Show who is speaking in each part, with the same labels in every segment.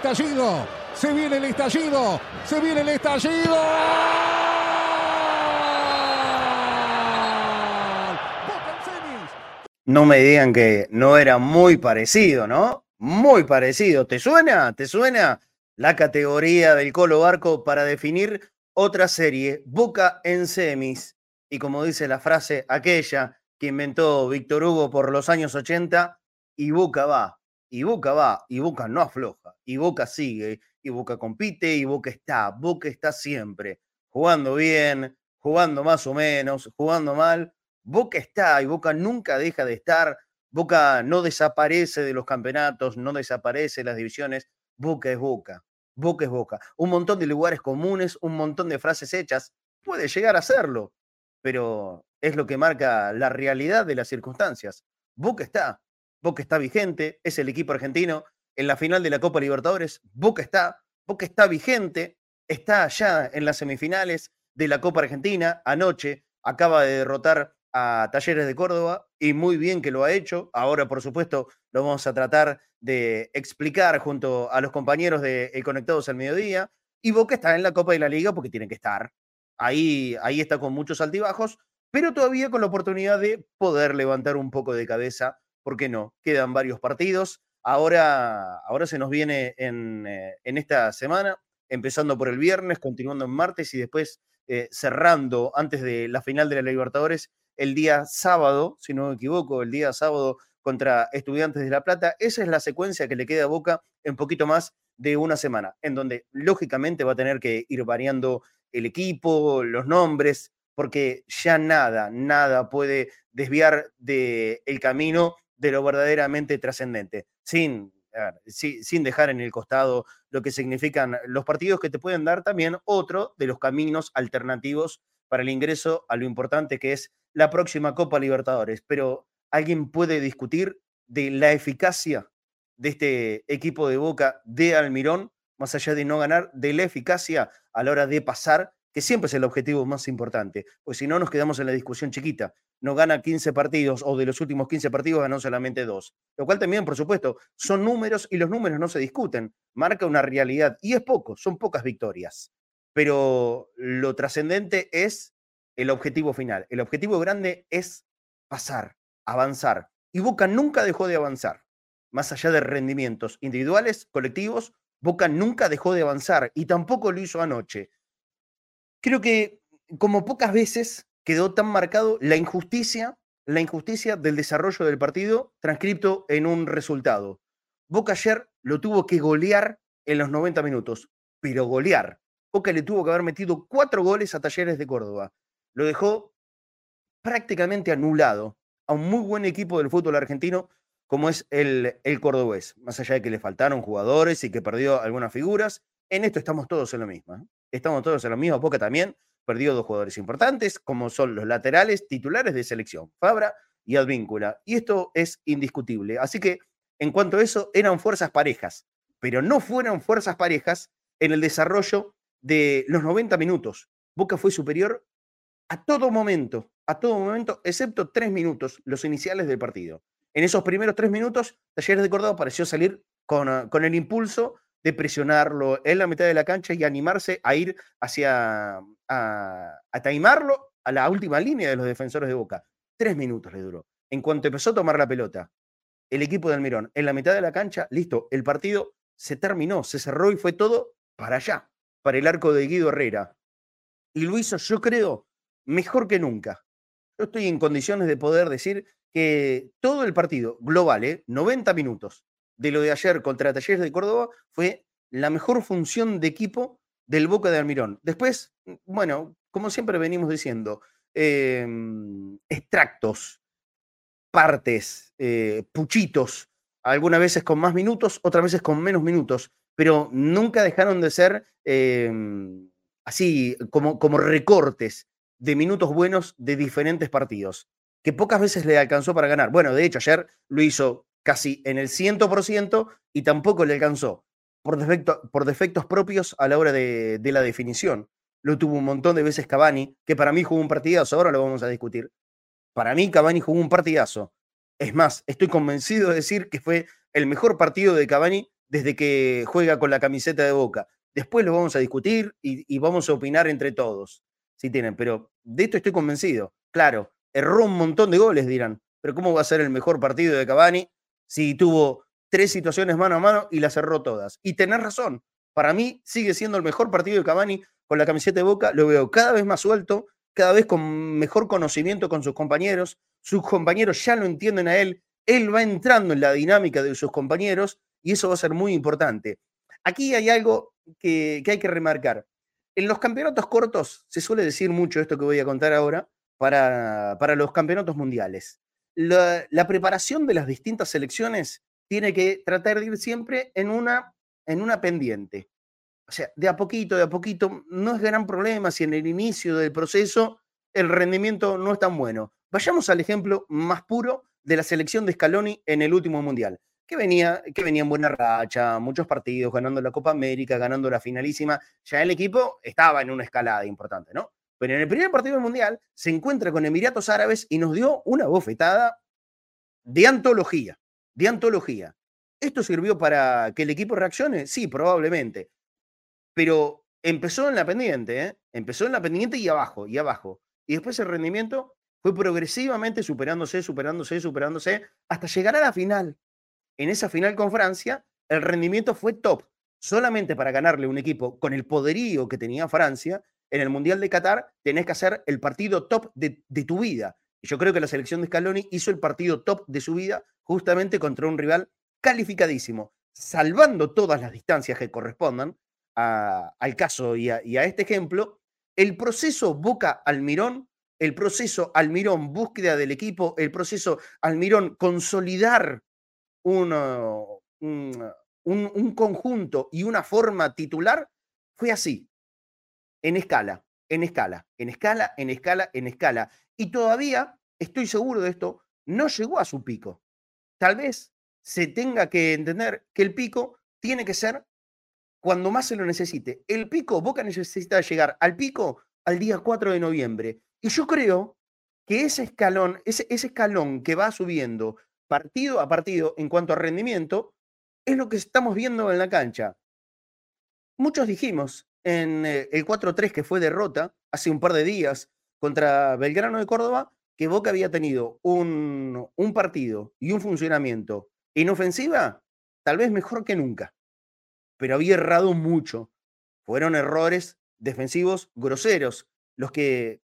Speaker 1: Estallido. Se viene el estallido. Se viene el estallido.
Speaker 2: No me digan que no era muy parecido, ¿no? Muy parecido. ¿Te suena? ¿Te suena la categoría del Colo Barco para definir otra serie? Boca en semis. Y como dice la frase aquella que inventó Víctor Hugo por los años 80, y Boca va, y Boca va, y Boca no afloja, y Boca sigue, y Boca compite, y Boca está, Boca está siempre, jugando bien, jugando más o menos, jugando mal, Boca está y Boca nunca deja de estar, Boca no desaparece de los campeonatos, no desaparece de las divisiones, Boca es Boca, Boca es Boca. Un montón de lugares comunes, un montón de frases hechas, puede llegar a serlo, pero es lo que marca la realidad de las circunstancias. Boca está, Boca está vigente, es el equipo argentino en la final de la Copa Libertadores. Boca está, Boca está vigente, está ya en las semifinales de la Copa Argentina. Anoche acaba de derrotar a Talleres de Córdoba y muy bien que lo ha hecho. Ahora, por supuesto, lo vamos a tratar de explicar junto a los compañeros de Conectados al Mediodía. Y Boca está en la Copa de la Liga porque tiene que estar. Ahí, ahí está con muchos altibajos, pero todavía con la oportunidad de poder levantar un poco de cabeza ¿por qué no? Quedan varios partidos. Ahora, ahora se nos viene en, eh, esta semana, empezando por el viernes, continuando en martes y después eh, cerrando antes de la final de la Libertadores el día sábado, si no me equivoco, el día sábado contra Estudiantes de La Plata. Esa es la secuencia que le queda a Boca en poquito más de una semana, en donde lógicamente va a tener que ir variando el equipo, los nombres, porque ya nada, nada puede desviar del el camino de lo verdaderamente trascendente, sin, sin dejar en el costado lo que significan los partidos que te pueden dar también otro de los caminos alternativos para el ingreso a lo importante que es la próxima Copa Libertadores. Pero alguien puede discutir de la eficacia de este equipo de Boca de Almirón, más allá de no ganar, de la eficacia a la hora de pasar que siempre es el objetivo más importante, pues si no nos quedamos en la discusión chiquita. No gana 15 partidos o de los últimos 15 partidos ganó solamente dos. Lo cual también, por supuesto, son números y los números no se discuten. Marca una realidad y es poco, son pocas victorias. Pero lo trascendente es el objetivo final. El objetivo grande es pasar, avanzar. Y Boca nunca dejó de avanzar. Más allá de rendimientos individuales, colectivos, Boca nunca dejó de avanzar y tampoco lo hizo anoche creo que como pocas veces quedó tan marcado la injusticia, la injusticia del desarrollo del partido transcripto en un resultado. Boca ayer lo tuvo que golear en los 90 minutos, pero golear. Boca le tuvo que haber metido cuatro goles a Talleres de Córdoba. Lo dejó prácticamente anulado a un muy buen equipo del fútbol argentino como es el, el cordobés. Más allá de que le faltaron jugadores y que perdió algunas figuras, en esto estamos todos en lo mismo. Estamos todos en lo mismo. Boca también perdió dos jugadores importantes, como son los laterales titulares de selección, Fabra y Advíncula. Y esto es indiscutible. Así que, en cuanto a eso, eran fuerzas parejas, pero no fueron fuerzas parejas en el desarrollo de los 90 minutos. Boca fue superior a todo momento, a todo momento, excepto tres minutos, los iniciales del partido. En esos primeros tres minutos, Talleres de Córdoba pareció salir con, ah, con el impulso de presionarlo en la mitad de la cancha y animarse a ir hacia, a, a taimarlo a la última línea de los defensores de Boca. Tres minutos le duró. En cuanto empezó a tomar la pelota, el equipo de Almirón en la mitad de la cancha, listo, el partido se terminó, se cerró y fue todo para allá, para el arco de Guido Herrera. Y lo hizo, yo creo, mejor que nunca. Yo estoy en condiciones de poder decir que todo el partido global, ¿eh? 90 minutos de lo de ayer contra Talleres de Córdoba, fue la mejor función de equipo del Boca de Almirón. Después, bueno, como siempre venimos diciendo, em, extractos, partes, eh, puchitos, algunas veces con más minutos, otras veces con menos minutos, pero nunca dejaron de ser em, así como, como recortes de minutos buenos de diferentes partidos, que pocas veces le alcanzó para ganar. Bueno, de hecho, ayer lo hizo casi en el 100% y tampoco le alcanzó por, defecto, por defectos propios a la hora de, de, la definición. Lo tuvo un montón de veces Cavani, que para mí jugó un partidazo, ahora lo vamos a discutir. Para mí Cavani jugó un partidazo. Es más, estoy convencido de decir que fue el mejor partido de Cavani desde que juega con la camiseta de Boca. Después lo vamos a discutir y, y vamos a opinar entre todos, si tienen, pero de esto estoy convencido. Claro, erró un montón de goles, dirán, pero ¿cómo va a ser el mejor partido de Cavani si tuvo tres situaciones mano a mano y las cerró todas. Y tenés razón, para mí sigue siendo el mejor partido de Cavani con la camiseta de Boca, lo veo cada vez más suelto, cada vez con mejor conocimiento con sus compañeros, sus compañeros ya lo entienden a él, él va entrando en la dinámica de sus compañeros y eso va a ser muy importante. Aquí hay algo que, que hay que remarcar. En los campeonatos cortos se suele decir mucho esto que voy a contar ahora para, para los campeonatos mundiales la, preparación de las distintas selecciones tiene que tratar de ir siempre en una, en una pendiente. O sea, de a poquito, de a poquito, no es gran problema si en el inicio del proceso el rendimiento no es tan bueno. Vayamos al ejemplo más puro de la selección de Scaloni en el último mundial, que venía, que venía en buena racha, muchos partidos, ganando la Copa América, ganando la finalísima. Ya el equipo estaba en una escalada importante, ¿no? Pero en el primer partido del Mundial se encuentra con Emiratos Árabes y nos dio una bofetada de antología, de antología. ¿Esto sirvió para que el equipo reaccione? Sí, probablemente. Pero empezó en la pendiente, ¿eh? Empezó en la pendiente y abajo, y abajo. Y después el rendimiento fue progresivamente superándose, superándose, superándose, hasta llegar a la final. En esa final con Francia, el rendimiento fue top. Solamente para ganarle un equipo con el poderío que tenía Francia, en el Mundial de Qatar tenés que hacer el partido top de, tu vida. Y yo creo que la selección de Scaloni hizo el partido top de su vida justamente contra un rival calificadísimo, salvando todas las distancias que correspondan al caso y a, este ejemplo. El proceso Boca Almirón, el proceso Almirón búsqueda del equipo, el proceso Almirón consolidar un, un, un, un conjunto y una forma titular, fue así en escala, en escala, en escala, en escala, en escala. Y todavía, estoy seguro de esto, no llegó a su pico. Tal vez se tenga que entender que el pico tiene que ser cuando más se lo necesite. El pico, Boca necesita llegar al pico al día 4 de noviembre. Y yo creo que ese escalón, ese, ese escalón que va subiendo partido a partido en cuanto a rendimiento, es lo que estamos viendo en la cancha. Muchos dijimos, en eh, el 4-3 que fue derrota hace un par de días contra Belgrano de Córdoba, que Boca había tenido un, un partido y un funcionamiento en ofensiva tal vez mejor que nunca, pero había errado mucho. Fueron errores defensivos groseros los que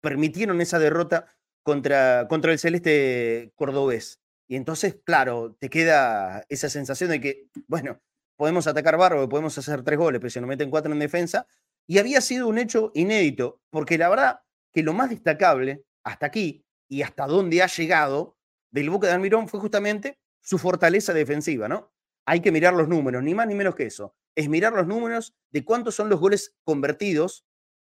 Speaker 2: permitieron esa derrota contra, contra el celeste cordobés. Y entonces, claro, te queda esa sensación de que, bueno, podemos atacar Barro, podemos hacer tres goles, pero se nos meten cuatro en defensa. Y había sido un hecho inédito, porque la verdad que lo más destacable hasta aquí y hasta donde ha llegado del Boca de Almirón fue justamente su fortaleza defensiva, ¿no? Hay que mirar los números, ni más ni menos que eso. Es mirar los números de cuántos son los goles convertidos,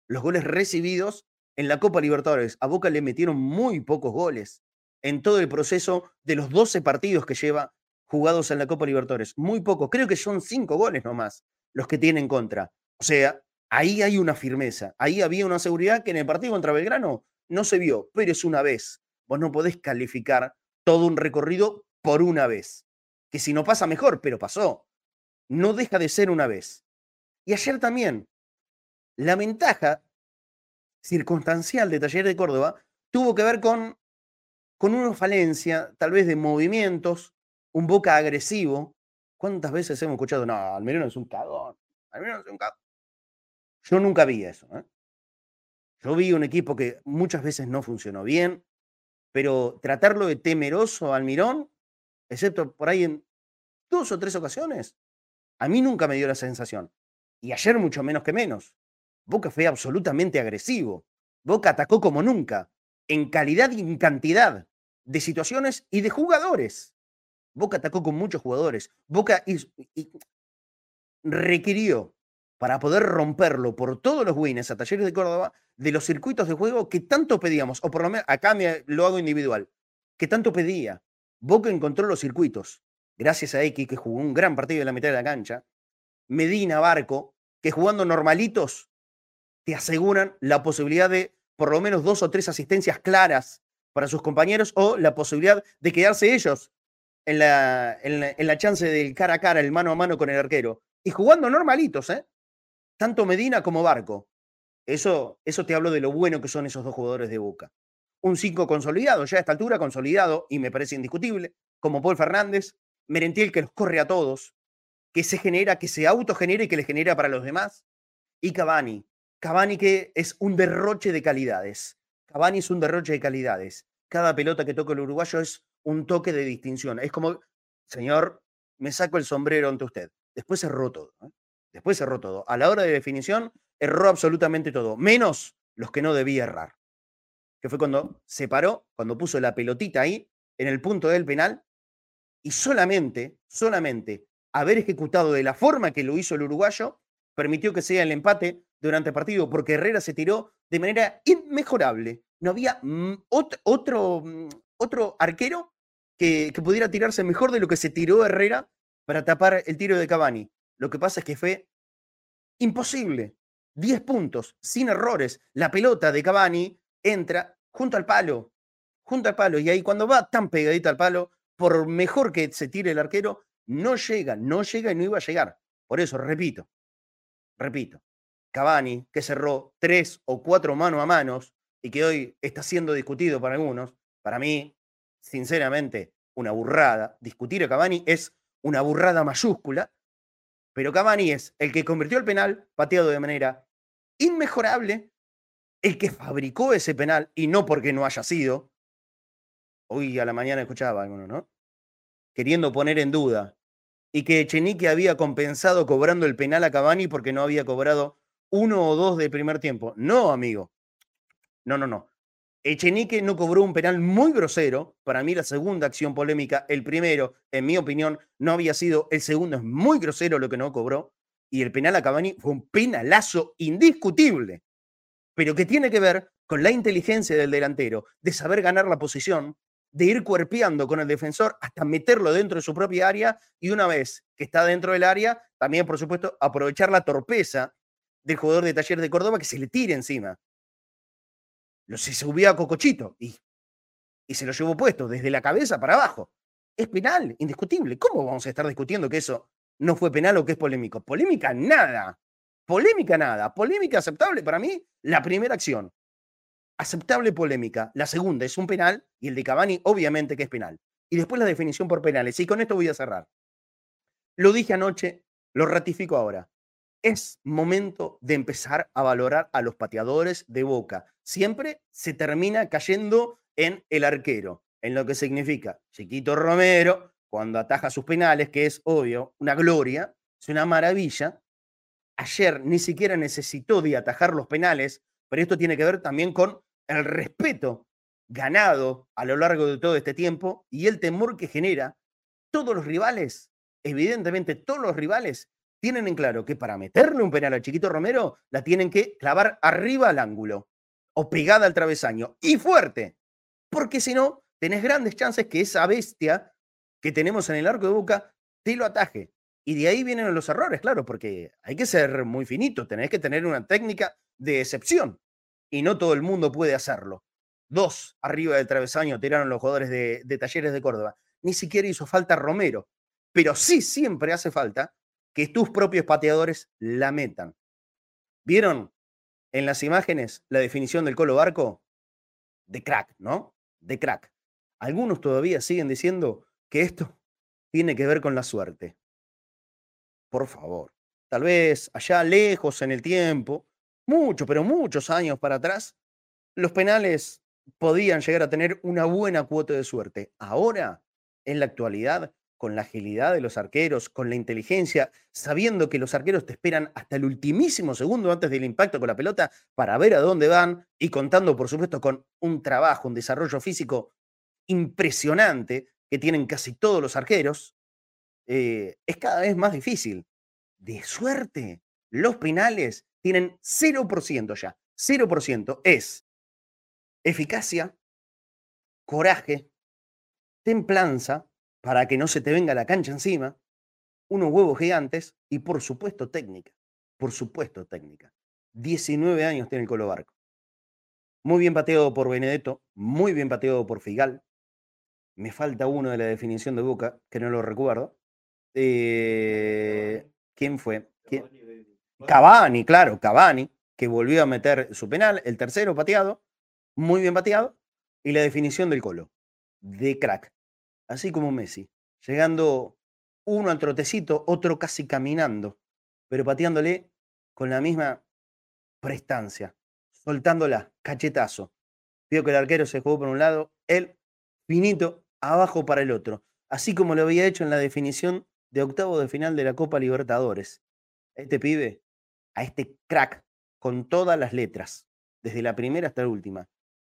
Speaker 2: los goles recibidos en la Copa Libertadores. A Boca le metieron muy pocos goles en todo el proceso de los 12 partidos que lleva jugados en la Copa Libertadores. Muy poco, creo que son cinco goles nomás los que tienen contra. O sea, ahí hay una firmeza, ahí había una seguridad que en el partido contra Belgrano no se vio, pero es una vez. Vos no podés calificar todo un recorrido por una vez. Que si no pasa mejor, pero pasó. No deja de ser una vez. Y ayer también, la ventaja circunstancial de Taller de Córdoba tuvo que ver con, con una falencia, tal vez de movimientos, un boca agresivo. ¿Cuántas veces hemos escuchado? No, Almirón es un cagón. Almirón es un cagón. Yo nunca vi eso. ¿eh? Yo vi un equipo que muchas veces no funcionó bien, pero tratarlo de temeroso Almirón, excepto por ahí en dos o tres ocasiones, a mí nunca me dio la sensación. Y ayer mucho menos que menos. Boca fue absolutamente agresivo. Boca atacó como nunca, en calidad y en cantidad de situaciones y de jugadores. Boca atacó con muchos jugadores. Boca requirió para poder romperlo por todos los wins a Talleres de Córdoba de los circuitos de juego que tanto pedíamos, o por lo menos acá me, lo hago individual, que tanto pedía. Boca encontró los circuitos, gracias a X, que jugó un gran partido en la mitad de la cancha, Medina, Barco, que jugando normalitos te aseguran la posibilidad de por lo menos dos o tres asistencias claras para sus compañeros o la posibilidad de quedarse ellos en la, en la, chance del cara a cara, el mano a mano con el arquero. Y jugando normalitos, ¿eh? Tanto Medina como Barco. Eso, eso te hablo de lo bueno que son esos dos jugadores de Boca. Un 5 consolidado, ya a esta altura consolidado, y me parece indiscutible, como Paul Fernández, Merentiel que los corre a todos, que se genera, que se autogenera y que le genera para los demás, y Cavani, Cavani que es un derroche de calidades. Cavani es un derroche de calidades. Cada pelota que toca el uruguayo es un toque de distinción. Es como, señor, me saco el sombrero ante usted. Después erró todo. Después erró todo. A la hora de definición, erró absolutamente todo, menos los que no debía errar. Que fue cuando se paró, cuando puso la pelotita ahí, en el punto del penal, y solamente, solamente haber ejecutado de la forma que lo hizo el uruguayo, permitió que sea el empate durante el partido, porque Herrera se tiró de manera inmejorable. No había mm, otro, mm, otro, arquero que, pudiera tirarse mejor de lo que se tiró Herrera para tapar el tiro de Cavani. Lo que pasa es que fue imposible. 10 puntos, sin errores. La pelota de Cavani entra junto al palo, junto al palo. Y ahí cuando va tan pegadita al palo, por mejor que se tire el arquero, no llega, no llega y no iba a llegar. Por eso, repito, repito, Cavani, que cerró tres o cuatro mano a manos y que hoy está siendo discutido por algunos, para mí, sinceramente, una burrada. Discutir a Cavani es una burrada mayúscula, pero Cavani es el que convirtió el penal pateado de manera inmejorable, el que fabricó ese penal y no porque no haya sido. Hoy a la mañana escuchaba alguno, ¿no? Queriendo poner en duda y que Echenique había compensado cobrando el penal a Cavani porque no había cobrado uno o dos del primer tiempo. No, amigo. No, no, no. Echenique no cobró un penal muy grosero. Para mí, la segunda acción polémica, el primero, en mi opinión, no había sido. El segundo es muy grosero lo que no cobró. Y el penal a Cavani fue un penalazo indiscutible. Pero que tiene que ver con la inteligencia del delantero, de saber ganar la posición, de ir cuerpeando con el defensor hasta meterlo dentro de su propia área y una vez que está dentro del área, también, por supuesto, aprovechar la torpeza del jugador de Taller de Córdoba que se le tire encima. Lo, se subió a Cocochito y, y se lo llevó puesto desde la cabeza para abajo. Es penal, indiscutible. ¿Cómo vamos a estar discutiendo que eso no fue penal o que es polémico? Polémica nada. Polémica nada. Polémica aceptable para mí, la primera acción. Aceptable polémica. La segunda es un penal y el de Cavani obviamente que es penal. Y después la definición por penales. Y con esto voy a cerrar. Lo dije anoche, lo ratifico ahora es momento de empezar a valorar a los pateadores de boca. Siempre se termina cayendo en el arquero, en lo que significa Chiquito Romero, cuando ataja sus penales, que es obvio, una gloria, es una maravilla. Ayer ni siquiera necesitó de atajar los penales, pero esto tiene que ver también con el respeto ganado a lo largo de todo este tiempo y el temor que genera todos los rivales, evidentemente todos los rivales tienen en claro que para meterle un penal al Chiquito Romero, la tienen que clavar arriba al ángulo o pegada al travesaño y fuerte, porque si no, tenés grandes chances que esa bestia que tenemos en el arco de boca te lo ataje. Y de ahí vienen los errores, claro, porque hay que ser muy finito, tenés que tener una técnica de excepción y no todo el mundo puede hacerlo. dos arriba del travesaño tiraron los jugadores de, de Talleres de Córdoba. Ni siquiera hizo falta Romero, pero sí siempre hace falta que tus propios pateadores la metan. ¿Vieron en las imágenes la definición del Colo Barco? De crack, ¿no? De crack. Algunos todavía siguen diciendo que esto tiene que ver con la suerte. Por favor. Tal vez allá lejos en el tiempo, mucho, pero muchos años para atrás, los penales podían llegar a tener una buena cuota de suerte. Ahora, en la actualidad, con la agilidad de los arqueros, con la inteligencia, sabiendo que los arqueros te esperan hasta el ultimísimo segundo antes del impacto con la pelota para ver a dónde van y contando, por supuesto, con un trabajo, un desarrollo físico impresionante que tienen casi todos los arqueros, eh, es cada vez más difícil. De suerte, los penales tienen 0% ya. 0% es eficacia, coraje, templanza, para que no se te venga la cancha encima, unos huevos gigantes y por supuesto técnica. Por supuesto técnica. 19 años tiene el Colo Barco. Muy bien pateado por Benedetto, muy bien pateado por Figal. Me falta uno de la definición de Boca, que no lo recuerdo. Eh, ¿Quién fue? Cavani, claro, Cavani, que volvió a meter su penal, el tercero pateado, muy bien pateado, y la definición del Colo, de crack así como Messi, llegando uno al trotecito, otro casi caminando, pero pateándole con la misma prestancia, soltándola, cachetazo. Vio que el arquero se jugó por un lado, él finito abajo para el otro, así como lo había hecho en la definición de octavo de final de la Copa Libertadores. este pibe, a este crack, con todas las letras, desde la primera hasta la última,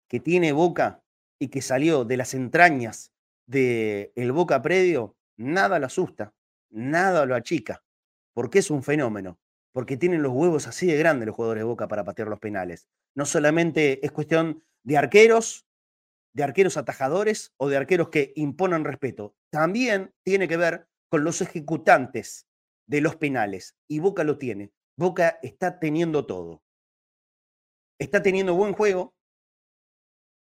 Speaker 2: que tiene boca y que salió de las entrañas de el Boca Predio, nada lo asusta, nada lo achica, porque es un fenómeno, porque tienen los huevos así de grandes los jugadores de Boca para patear los penales. No solamente es cuestión de arqueros, de arqueros atajadores o de arqueros que imponen respeto, también tiene que ver con los ejecutantes de los penales, y Boca lo tiene. Boca está teniendo todo. Está teniendo buen juego,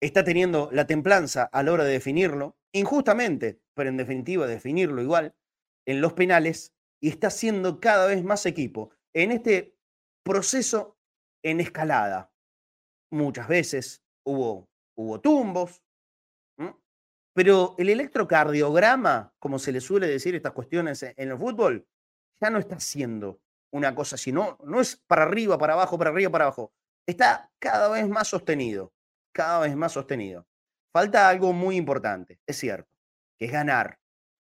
Speaker 2: está teniendo la templanza a la hora de definirlo, injustamente, pero en definitiva definirlo igual, en los penales, y está siendo cada vez más equipo en este proceso en escalada. Muchas veces hubo, hubo tumbos, pero el electrocardiograma, como se le suele decir estas cuestiones en el fútbol, ya no está siendo una cosa así, no, no es para arriba, para abajo, para arriba, para abajo. Está cada vez más sostenido cada vez más sostenido. Falta algo muy importante, es cierto, que es ganar.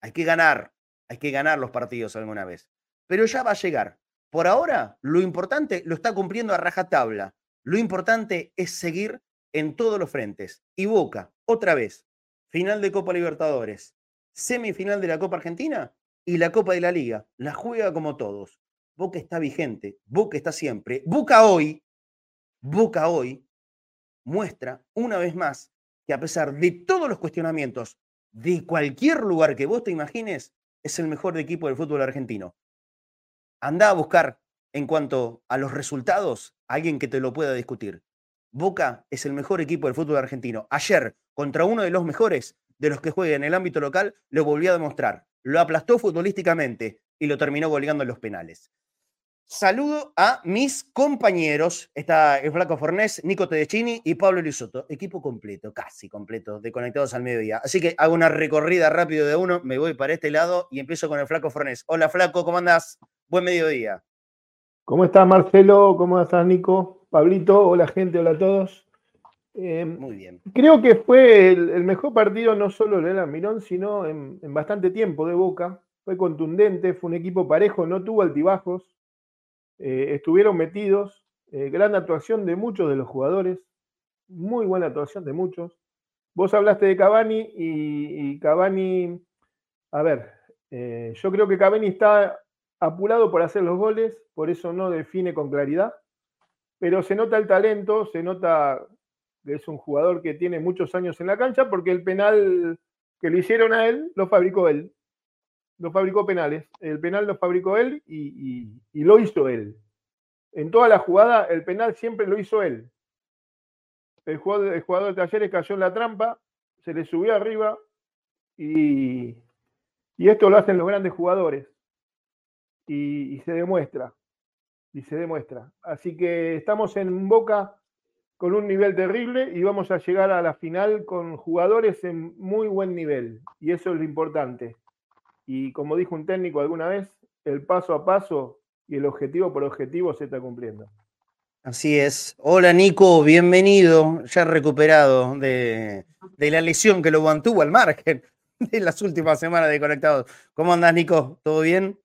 Speaker 2: Hay que ganar, hay que ganar los partidos alguna vez. Pero ya va a llegar. Por ahora, lo importante lo está cumpliendo a rajatabla. Lo importante es seguir en todos los frentes. Y Boca, otra vez, final de Copa Libertadores, semifinal de la Copa Argentina y la Copa de la Liga. La juega como todos. Boca está vigente, Boca está siempre. Boca hoy, Boca hoy muestra una vez más que a pesar de todos los cuestionamientos de cualquier lugar que vos te imagines, es el mejor equipo del fútbol argentino. Anda a buscar en cuanto a los resultados alguien que te lo pueda discutir. Boca es el mejor equipo del fútbol argentino. Ayer, contra uno de los mejores de los que juega en el ámbito local, lo volvió a demostrar. Lo aplastó futbolísticamente y lo terminó goleando en los penales. Saludo a mis compañeros. Está el Flaco Fornés, Nico Tedeschini y Pablo Lisoto. Equipo completo, casi completo, de Conectados al Mediodía. Así que hago una recorrida rápido de uno, me voy para este lado y empiezo con el Flaco Fornés. Hola Flaco, ¿cómo andás? Buen mediodía.
Speaker 3: ¿Cómo estás Marcelo? ¿Cómo estás Nico? Pablito, hola gente, hola a todos.
Speaker 2: Em, Muy bien.
Speaker 3: Creo que fue el, mejor partido no solo de Mirón, sino en bastante tiempo de Boca. Fue contundente, fue un equipo parejo, no tuvo altibajos eh, estuvieron metidos. Eh, gran actuación de muchos de los jugadores. Muy buena actuación de muchos. Vos hablaste de Cavani y, Cavani, a ver, eh, yo creo que Cavani está apurado por hacer los goles, por eso no define con claridad, pero se nota el talento, se nota que es un jugador que tiene muchos años en la cancha, porque el penal que le hicieron a él lo fabricó él lo fabricó penales. El penal lo fabricó él y, lo hizo él. En toda la jugada, el penal siempre lo hizo él. el jugador, el jugador de Talleres cayó en la trampa, se le subió arriba y, y esto lo hacen los grandes jugadores. Y, y, se demuestra. Y se demuestra. Así que estamos en Boca con un nivel terrible y vamos a llegar a la final con jugadores en muy buen nivel. Y eso es lo importante. Y como dijo un técnico alguna vez, el paso a paso y el objetivo por objetivo se está cumpliendo.
Speaker 2: Así es. Hola Nico, bienvenido, ya recuperado de, de la lesión que lo mantuvo al margen de las últimas semanas de Conectados. ¿Cómo andás, Nico? ¿Todo bien?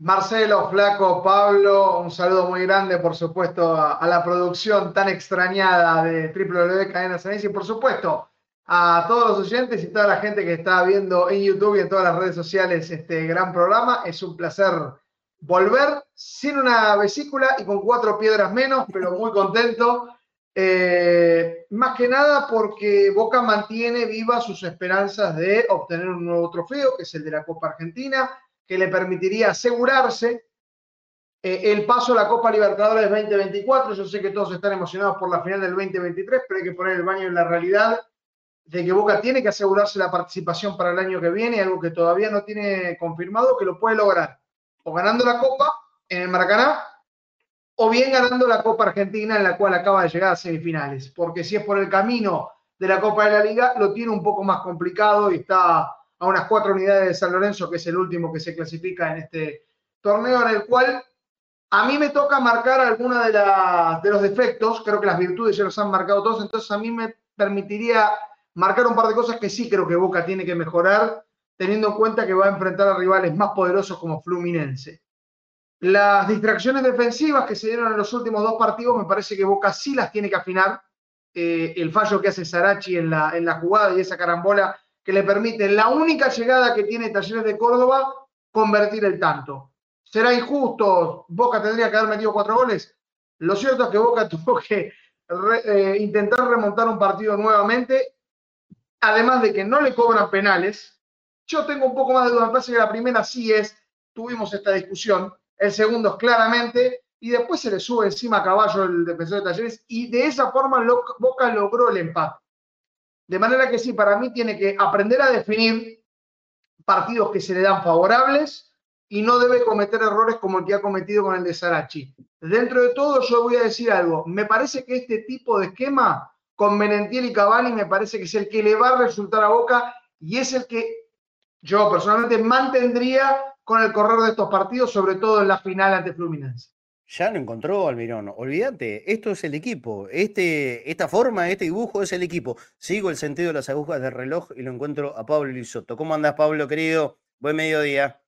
Speaker 4: Marcelo, Flaco, Pablo, un saludo muy grande, por supuesto, a, a la producción tan extrañada de WW Cadena Ceneice y, por supuesto, a todos los oyentes y toda la gente que está viendo en YouTube y en todas las redes sociales este gran programa. Es un placer volver sin una vesícula y con cuatro piedras menos, pero muy contento. Eh, más que nada porque Boca mantiene vivas sus esperanzas de obtener un nuevo trofeo, que es el de la Copa Argentina, que le permitiría asegurarse eh, el paso a la Copa Libertadores 2024. Yo sé que todos están emocionados por la final del 2023, pero hay que poner el baño en la realidad de que Boca tiene que asegurarse la participación para el año que viene, algo que todavía no tiene confirmado, que lo puede lograr o ganando la Copa en el Maracaná, o bien ganando la Copa Argentina, en la cual acaba de llegar a semifinales. Porque si es por el camino de la Copa de la Liga, lo tiene un poco más complicado y está a unas cuatro unidades de San Lorenzo, que es el último que se clasifica en este torneo, en el cual a mí me toca marcar algunos de, de los defectos, creo que las virtudes ya los han marcado todos, entonces a mí me permitiría marcar un par de cosas que sí creo que Boca tiene que mejorar teniendo en cuenta que va a enfrentar a rivales más poderosos como Fluminense. Las distracciones defensivas que se dieron en los últimos dos partidos, me parece que Boca sí las tiene que afinar. Eh, el fallo que hace Sarachi en la, en la jugada y esa carambola que le permite, la única llegada que tiene Talleres de Córdoba, convertir el tanto. ¿Será injusto? ¿Boca tendría que haber metido cuatro goles? Lo cierto es que Boca tuvo que eh, intentar remontar un partido nuevamente, además de que no le cobran penales, yo tengo un poco más de duda, me parece que la primera sí es, tuvimos esta discusión, el segundo es claramente, y después se le sube encima a caballo el defensor de Talleres, y de esa forma Boca logró el empate. De manera que sí, para mí tiene que aprender a definir partidos que se le dan favorables y no debe cometer errores como el que ha cometido con el de Sarachi. Dentro de todo, yo voy a decir algo. Me parece que este tipo de esquema con Menentiel y Cavani me parece que es el que le va a resultar a Boca y es el que yo personalmente mantendría con el correr de estos partidos, sobre todo en la final ante Fluminense.
Speaker 2: Ya lo encontró Almirón. Olvídate, esto es el equipo. Este, esta forma, este dibujo es el equipo. Sigo el sentido de las agujas del reloj y lo encuentro a Pablo Lisoto. ¿Cómo andas, Pablo, querido? Buen mediodía.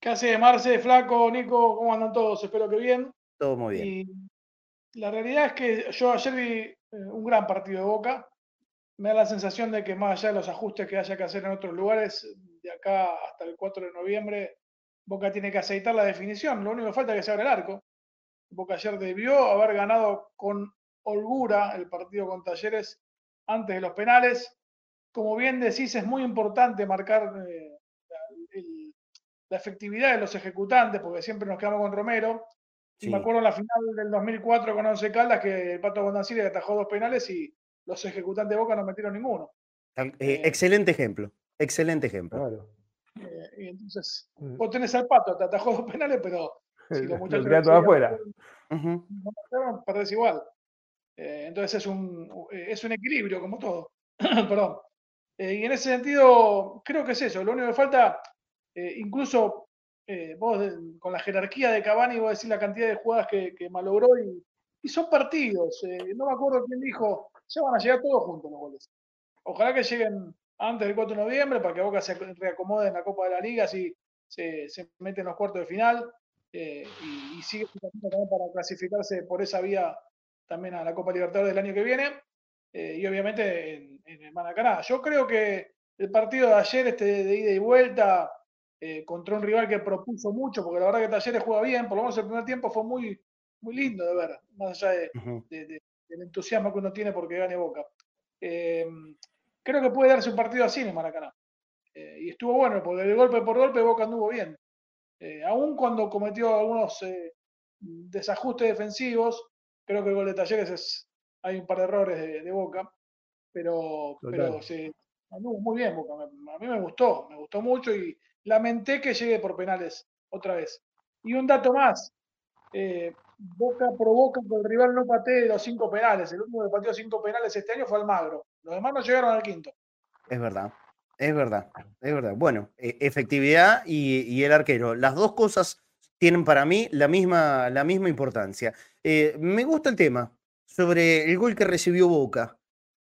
Speaker 5: ¿Qué hace, Marce, Flaco, Nico? ¿Cómo andan todos? Espero que bien.
Speaker 2: Todo muy bien.
Speaker 5: Y la realidad es que yo ayer vi eh, un gran partido de Boca me da la sensación de que más allá de los ajustes que haya que hacer en otros lugares, de acá hasta el 4 de noviembre, Boca tiene que aceitar la definición. Lo único que falta es que se abra el arco. Boca ayer debió haber ganado con holgura el partido con Talleres antes de los penales. Como bien decís, es muy importante marcar eh, la, efectividad de los ejecutantes, porque siempre nos quedamos con Romero. Y me acuerdo en la final del 2004 con Once Caldas que el Pato Bondancieri atajó dos penales y los ejecutantes de Boca no metieron ninguno.
Speaker 2: Eh, eh, excelente ejemplo, excelente ejemplo.
Speaker 5: Eh, y entonces, mm. vos tenés al pato, te atajó dos penales, pero
Speaker 3: si los muchachos. todo afuera.
Speaker 5: No perdés igual. entonces es un, es un equilibrio, como todo. Perdón. y en ese sentido, creo que es eso. Lo único que falta, incluso vos con la jerarquía de Cavani, vos decís la cantidad de jugadas que, que malogró y, y son partidos. no me acuerdo quién dijo, ya van a llegar todos juntos los goles. Ojalá que lleguen antes del 4 de noviembre para que Boca se reacomode en la Copa de la Liga, así se, se mete en los cuartos de final eh, y, sigue también para clasificarse por esa vía también a la Copa Libertadores del año que viene eh, y obviamente en, el Maracaná. Yo creo que el partido de ayer, este de, ida y vuelta, eh, contra un rival que propuso mucho, porque la verdad que Talleres juega bien, por lo menos el primer tiempo fue muy, muy lindo de ver, más allá de, el entusiasmo que uno tiene porque gane Boca. Eh, creo que puede darse un partido así en el Maracaná. Eh, y estuvo bueno, porque de golpe por golpe Boca anduvo bien. Eh, aún cuando cometió algunos desajustes defensivos, creo que el gol de Talleres es hay un par de errores de, Boca, pero,
Speaker 3: Total.
Speaker 5: pero se anduvo muy bien Boca. A mí me gustó, me gustó mucho y lamenté que llegue por penales otra vez. Y un dato más, eh, Boca provoca que el rival no patee los cinco penales. El único que pateó cinco penales este año fue Almagro. Los demás no llegaron al quinto.
Speaker 2: Es verdad, es verdad, es verdad. Bueno, e- efectividad y, y el arquero. Las dos cosas tienen para mí la misma, la misma importancia. Eh, me gusta el tema sobre el gol que recibió Boca.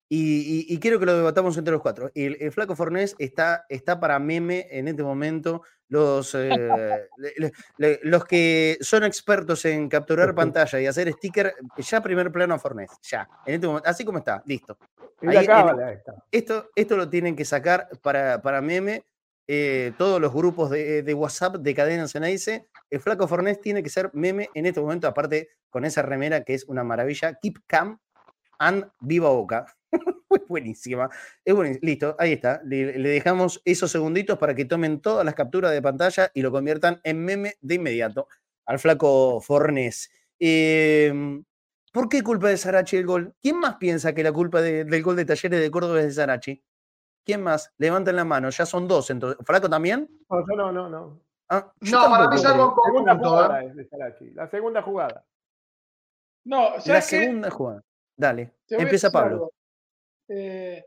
Speaker 2: Y, y- y quiero que lo debatamos entre los cuatro. El, el Flaco Fornés está, está para meme en este momento. Los, eh, le- los que son expertos en capturar pantalla y hacer sticker, ya primer plano a Fornés. Ya, en este momento, así como está, listo. Ahí en-. Esto, esto lo tienen que sacar para, para meme. eh, todos los grupos de, de WhatsApp de Cadena Ceneice. El Flaco Fornés tiene que ser meme en este momento, aparte con esa remera que es una maravilla. Keep Cam and Viva Boca. Es buenísima. Es buenísima. Listo, ahí está. Le, le dejamos esos segunditos para que tomen todas las capturas de pantalla y lo conviertan en meme de inmediato al Flaco Fornés. Eh, ¿Por qué culpa de Sarachi el gol? ¿Quién más piensa que la culpa de- del gol de Talleres de Córdoba es de Sarachi? ¿Quién más? Levanten la mano, ya son dos entonces. ¿Flaco también?
Speaker 3: No, yo no, no, no.
Speaker 2: Ah, yo
Speaker 4: No, para mí
Speaker 2: tampoco
Speaker 4: es algo
Speaker 2: creo.
Speaker 3: Segunda
Speaker 4: conjunto.
Speaker 3: jugada
Speaker 4: ¿eh?
Speaker 3: es de Sarachi. La segunda jugada.
Speaker 5: No,
Speaker 2: La segunda jugada. Dale, empieza Pablo.
Speaker 5: algo. Eh,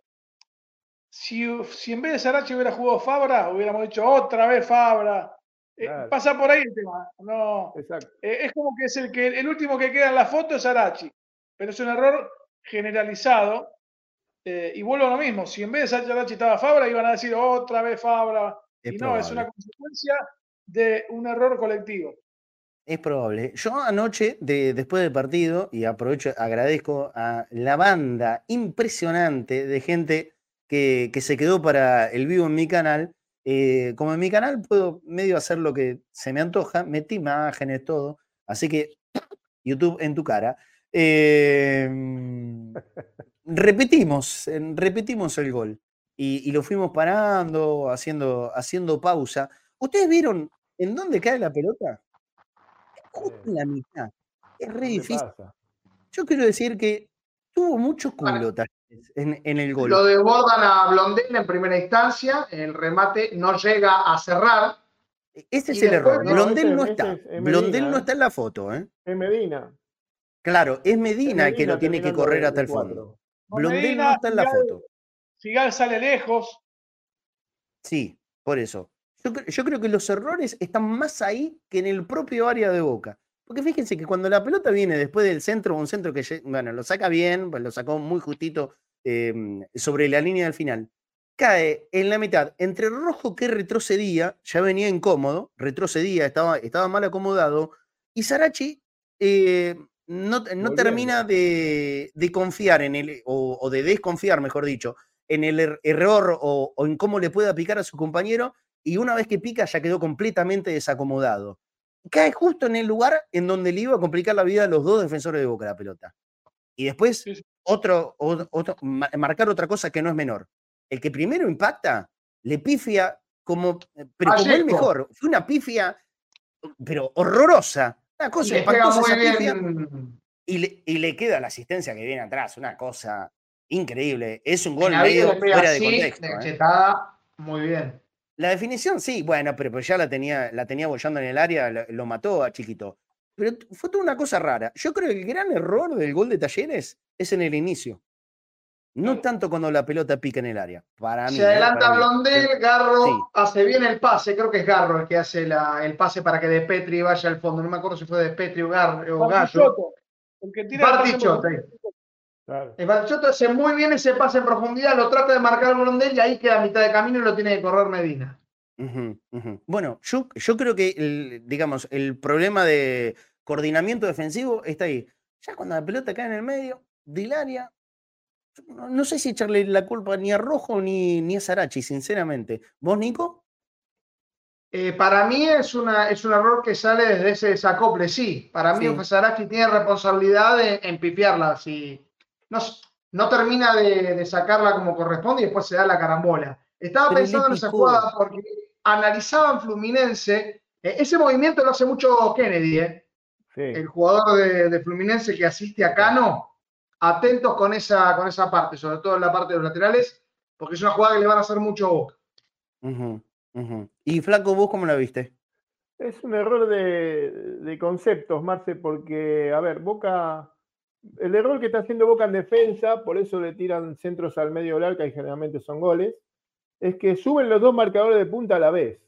Speaker 5: si, si en vez de Sarachi hubiera jugado Fabra, hubiéramos dicho otra vez Fabra. Eh. Pasa por ahí el tema. No,
Speaker 3: Exacto.
Speaker 5: eh, es como que es el que el último que queda en la foto es Sarachi. Pero es un error generalizado. y vuelvo a lo mismo. Si en vez de Sarachi estaba Fabra, iban a decir otra vez Fabra.
Speaker 2: Es
Speaker 5: y no, es una consecuencia de un error colectivo.
Speaker 2: Es probable. Yo anoche, de- después del partido, y aprovecho, agradezco a la banda impresionante de gente que, se quedó para el vivo en mi canal. Eh, como en mi canal puedo medio hacer lo que se me antoja, metí imágenes, todo. Así que, YouTube en tu cara. Eh, repetimos, repetimos el gol. Y, y lo fuimos parando, haciendo, haciendo pausa. ¿Ustedes vieron en dónde cae la pelota? Justo en la mitad. Es re
Speaker 3: ¿Qué
Speaker 2: difícil.
Speaker 3: pasa?
Speaker 2: Yo quiero decir que tuvo mucho culo Talleres en, en el gol.
Speaker 4: Lo desbordan a Blondel en primera instancia, el remate no llega a cerrar.
Speaker 2: Ese es el error.
Speaker 4: no,
Speaker 2: Blondel
Speaker 3: ese-
Speaker 2: no está.
Speaker 3: es- es
Speaker 2: Blondel
Speaker 3: Medina,
Speaker 2: no
Speaker 3: ¿eh?
Speaker 2: está en la foto, ¿eh?
Speaker 3: Es Medina.
Speaker 2: Claro, es Medina el que
Speaker 3: Medina
Speaker 2: lo tiene que correr hasta el fondo. Blondel no
Speaker 5: Medina,
Speaker 2: está en la
Speaker 5: Figal-
Speaker 2: foto.
Speaker 5: Figal sale lejos.
Speaker 2: Sí, por eso. Yo, cre- yo creo que los errores están más ahí que en el propio área de Boca. Porque fíjense que cuando la pelota viene después del centro, un centro que, bueno, lo saca bien, pues lo sacó muy justito eh, sobre la línea del final, cae en la mitad entre Rojo que retrocedía, ya venía incómodo, retrocedía, estaba, estaba mal acomodado, y Sarachi eh, no, termina de, de confiar en él, o, o de desconfiar, mejor dicho, en el er- error o, o en cómo le pueda picar a su compañero, y una vez que pica ya quedó completamente desacomodado. Cae justo en el lugar en donde le iba a complicar la vida a los dos defensores de Boca la pelota. Y después,
Speaker 5: Sí, sí.
Speaker 2: otro, otro, ma- marcar otra cosa que no es menor. El que primero impacta, le pifia como, eh, pero como el mejor. Fue una pifia, pero horrorosa. Una cosa
Speaker 4: le
Speaker 2: espantosa esa pifia. Y le, y le queda la asistencia que viene atrás, una cosa increíble. Es un gol medio fuera de contexto.
Speaker 4: de
Speaker 2: ¿eh?
Speaker 4: muy bien.
Speaker 2: La definición, sí, bueno, pero, pero ya la tenía, la tenía bollando en el área, lo, lo mató a Chiquito. Pero fue toda una cosa rara. Yo creo que el gran error del gol de Talleres es en el inicio. No tanto cuando la pelota pica en el área. Para mí.
Speaker 4: Se
Speaker 2: ¿eh?
Speaker 4: adelanta
Speaker 2: Para mí.
Speaker 4: Blondel, Garro
Speaker 2: Sí.
Speaker 4: hace bien el pase, creo que es Garro el que hace la- el pase para que De Petri vaya al fondo. No me acuerdo si fue De Petri o, Gar, o Gallo.
Speaker 5: Tira pase en
Speaker 4: Bartichotto,
Speaker 5: profundidad.
Speaker 3: Claro.
Speaker 4: El Bartichotto hace muy bien ese pase en profundidad, lo trata de marcar Blondel y ahí queda a mitad de camino y lo tiene que correr Medina.
Speaker 2: Bueno, yo, yo creo que, el, digamos, el problema de coordinamiento defensivo está ahí. Ya cuando la pelota cae en el medio del área, no, no sé si echarle la culpa ni a Rojo ni, ni a Sarachi, sinceramente. ¿Vos, Nico?
Speaker 4: Eh, para mí es, una, es un error que sale desde ese desacople, sí. Para mí
Speaker 2: Sí.
Speaker 4: Sarachi tiene responsabilidad de, en pifiarla. Si no, termina de, de sacarla como corresponde y después se da la carambola. Estaba
Speaker 2: Pero
Speaker 4: pensando en esa jugada porque analizaban Fluminense. eh, ese movimiento lo hace mucho Kennedy, eh,
Speaker 3: Sí.
Speaker 4: el jugador de, de Fluminense que asiste a Cano. atentos con esa, con esa parte, sobre todo en la parte de los laterales, porque es una jugada que le van a hacer mucho a Boca.
Speaker 2: Y Flaco, ¿vos cómo la viste?
Speaker 3: Es un error de, de conceptos, Marce, porque, a ver, Boca, el error que está haciendo Boca en defensa, por eso le tiran centros al medio del arca y generalmente son goles, es que suben los dos marcadores de punta a la vez.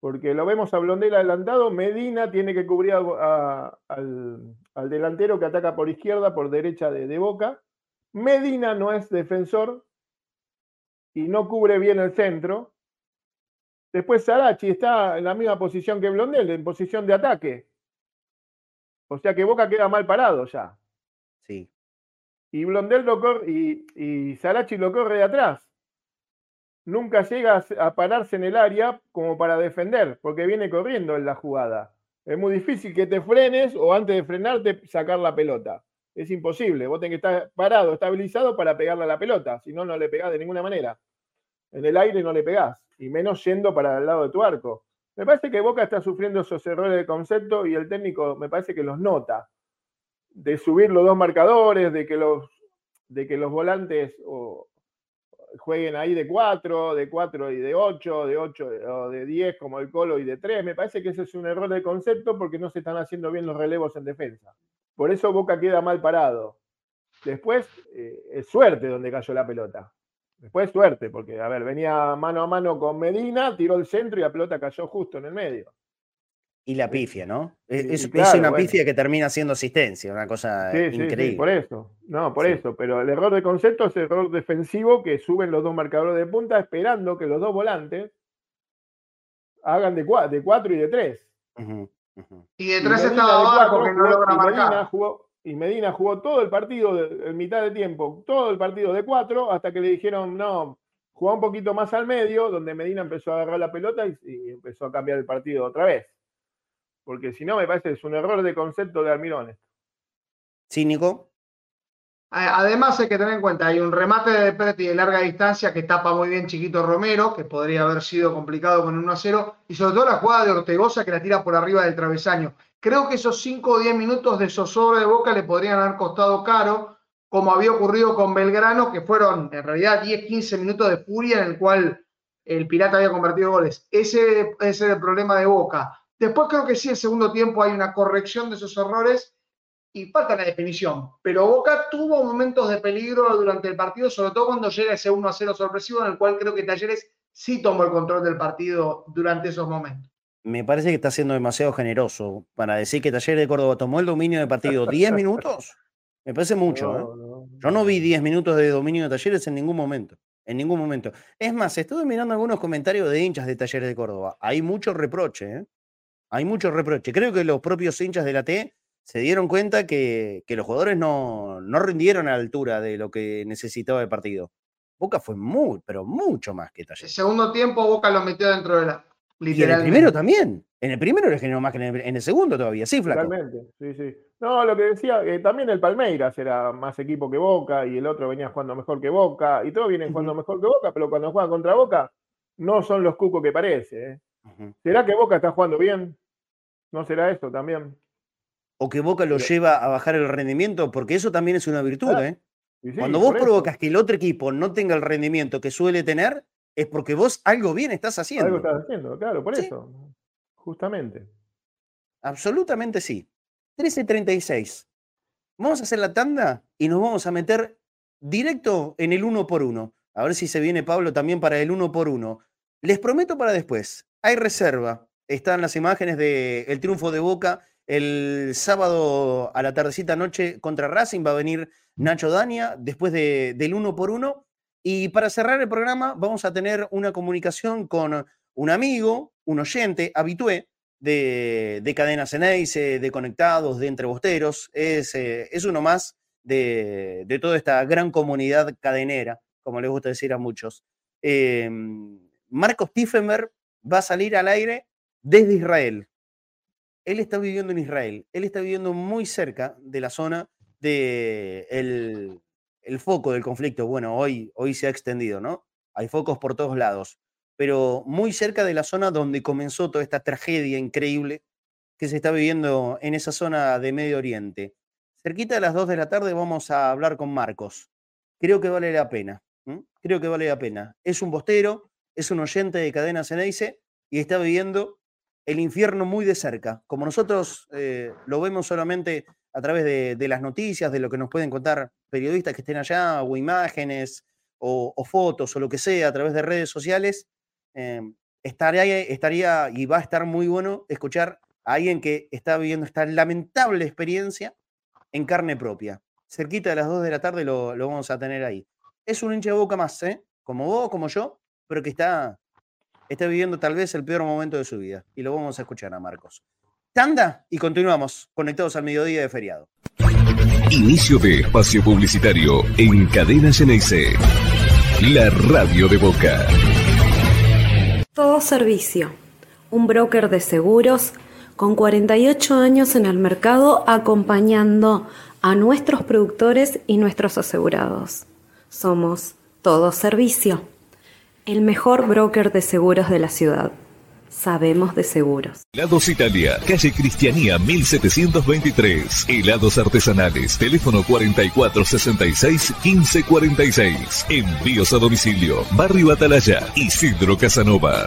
Speaker 3: Porque lo vemos a Blondel adelantado, Medina tiene que cubrir al delantero que ataca por izquierda, por derecha de, de Boca. Medina no es defensor y no cubre bien el centro. Después Sarachi está en la misma posición que Blondel, en posición de ataque. O sea que Boca queda mal parado ya.
Speaker 2: Sí.
Speaker 3: Y Blondel lo corre, y, y Sarachi lo corre de atrás. Nunca llega a pararse en el área como para defender, porque viene corriendo en la jugada. Es muy difícil que te frenes o antes de frenarte sacar la pelota. Es imposible. Vos tenés que estar parado, estabilizado para pegarle a la pelota. Si no, no le pegás de ninguna manera. En el aire no le pegás. Y menos yendo para el lado de tu arco. Me parece que Boca está sufriendo esos errores de concepto y el técnico me parece que los nota. De subir los dos marcadores, de que los, de que los volantes jueguen ahí de 4, de 4 y de 8, de 8 o de 10 como el Colo y de 3. Me parece que ese es un error de concepto porque no se están haciendo bien los relevos en defensa. Por eso Boca queda mal parado. Después eh, es suerte donde cayó la pelota. Después suerte, porque, a ver, venía mano a mano con Medina, tiró el centro y la pelota cayó justo en el medio.
Speaker 2: Y la pifia, ¿no? Es,
Speaker 3: Sí,
Speaker 2: es-
Speaker 3: claro,
Speaker 2: una
Speaker 3: bueno.
Speaker 2: pifia que termina siendo asistencia, una cosa
Speaker 3: Sí, sí, sí,
Speaker 2: increíble.
Speaker 3: por eso. No, por
Speaker 2: Sí.
Speaker 3: eso. Pero el error de concepto es el error defensivo que suben los dos marcadores de punta esperando que los dos volantes hagan de, cua- de 4 y de 3.
Speaker 2: Ujú, ujú.
Speaker 4: Y de tres
Speaker 3: Medina
Speaker 4: estaba
Speaker 3: de
Speaker 4: abajo
Speaker 3: cuatro
Speaker 4: que no logra
Speaker 3: y Medina
Speaker 4: marcar.
Speaker 3: jugó, y Medina jugó todo el partido en mitad de tiempo, todo el partido de 4, hasta que le dijeron, no, jugá un poquito más al medio, donde Medina empezó a agarrar la pelota y, y empezó a cambiar el partido otra vez. Porque si no, me parece que es un error de concepto de Almirón. esto.
Speaker 2: Sí, Nico.
Speaker 4: A- Además hay que tener en cuenta, hay un remate de Preti de larga distancia que tapa muy bien Chiquito Romero, que podría haber sido complicado con un 1 a 0, y sobre todo la jugada de Ortegoza que la tira por arriba del travesaño. Creo que esos 5 o 10 minutos de zozobra de Boca le podrían haber costado caro, como había ocurrido con Belgrano, que fueron en realidad 10, 15 minutos de furia en el cual el Pirata había convertido goles. Ese, ese era el problema de Boca. Después creo que sí, en segundo tiempo hay una corrección de esos errores y falta la definición. Pero Boca tuvo momentos de peligro durante el partido, sobre todo cuando llega ese 1 a 0 sorpresivo, en el cual creo que Talleres sí tomó el control del partido durante esos momentos.
Speaker 2: Me parece que está siendo demasiado generoso para decir que Talleres de Córdoba tomó el dominio del partido 10 minutos. Me parece mucho, ¿eh?
Speaker 3: No, no,
Speaker 2: Yo no vi 10 minutos de dominio de Talleres en ningún momento. En ningún momento. Es más, estuve mirando algunos comentarios de hinchas de Talleres de Córdoba. Hay mucho reproche, ¿eh? Hay mucho reproche. Creo que los propios hinchas de la T se dieron cuenta que, que los jugadores no, no rindieron a la altura de lo que necesitaba el partido. Boca fue muy, pero mucho más que
Speaker 4: El
Speaker 2: Talleres.
Speaker 4: segundo tiempo Boca lo metió dentro de la.
Speaker 2: Y en el primero también. En el primero le generó más que en el, en el segundo todavía. Sí, flaco.
Speaker 3: Totalmente, sí, sí. No, lo que decía, eh, también el Palmeiras era más equipo que Boca y el otro venía jugando mejor que Boca y todos vienen jugando mejor que Boca, pero cuando juegan contra Boca no son los cucos que parece. ¿eh? ¿Será que Boca está jugando bien? ¿No será esto también?
Speaker 2: O que Boca lo lleva a bajar el rendimiento, porque eso también es una virtud,
Speaker 3: Ah,
Speaker 2: ¿eh?
Speaker 3: Sí,
Speaker 2: Cuando vos provocas que el otro equipo no tenga el rendimiento que suele tener, es porque vos algo bien estás haciendo.
Speaker 3: Algo estás haciendo, claro, por
Speaker 2: Sí.
Speaker 3: eso. Justamente.
Speaker 2: Absolutamente sí. 13.36. Vamos a hacer la tanda y nos vamos a meter directo en el uno por uno. A ver si se viene Pablo también para el uno por uno. Les prometo para después. Hay reserva. Están las imágenes del triunfo de Boca el sábado a la tardecita noche contra Racing. Va a venir Nacho Dania después de- del uno por uno. Y para cerrar el programa vamos a tener una comunicación con un amigo, un oyente, habitué, de, de Cadena Ceneice, de Conectados, de Entrebosteros. Es, eh, es uno más de, de toda esta gran comunidad cadenera, como les gusta decir a muchos. Eh, Marcos Tiefenberg va a salir al aire desde Israel. Él está viviendo en Israel. Él está viviendo muy cerca de la zona de el, el foco del conflicto. Bueno, hoy, hoy se ha extendido, ¿no? Hay focos por todos lados pero muy cerca de la zona donde comenzó toda esta tragedia increíble que se está viviendo en esa zona de Medio Oriente. cerquita de las 2 de la tarde vamos a hablar con Marcos. Creo que vale la pena. Creo que vale la pena. Es un bostero, es un oyente de Cadena Ceneice y está viviendo el infierno muy de cerca. Como nosotros eh, lo vemos solamente a través de, las noticias, de lo que nos pueden contar periodistas que estén allá, o imágenes, o, fotos, o lo que sea, a través de redes sociales, em, estaría, estaría y va a estar muy bueno escuchar a alguien que está viviendo esta lamentable experiencia en carne propia. Cerquita de las 2 de la tarde lo, vamos a tener ahí. Es un hincha de boca más, ¿eh? como vos, como yo, pero que está, está viviendo tal vez el peor momento de su vida. Y lo vamos a escuchar a Marcos. Tanda y continuamos conectados al mediodía de feriado.
Speaker 6: Inicio de espacio publicitario en Cadena Ceneice. La radio de Boca.
Speaker 7: Todo servicio. Un broker de seguros con 48 años en el mercado acompañando a nuestros productores y nuestros asegurados. Somos Todo Servicio, el mejor broker de seguros de la ciudad. Sabemos de seguros.
Speaker 6: Helados Italia, calle Cristianía 1723. Helados artesanales, teléfono 4466-1546. Envíos a domicilio, Barrio Atalaya, Isidro Casanova.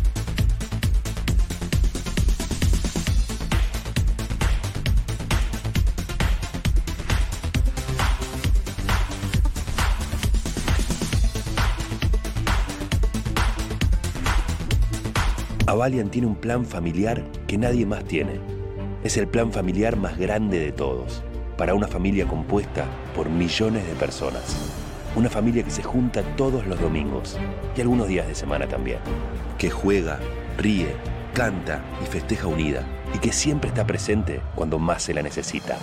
Speaker 8: Avalian tiene un plan familiar que nadie más tiene. Es el plan familiar más grande de todos, para una familia compuesta por millones de personas. Una familia que se junta todos los domingos y algunos días de semana también. Que juega, ríe, canta y festeja unida y que siempre está presente cuando más se la necesita.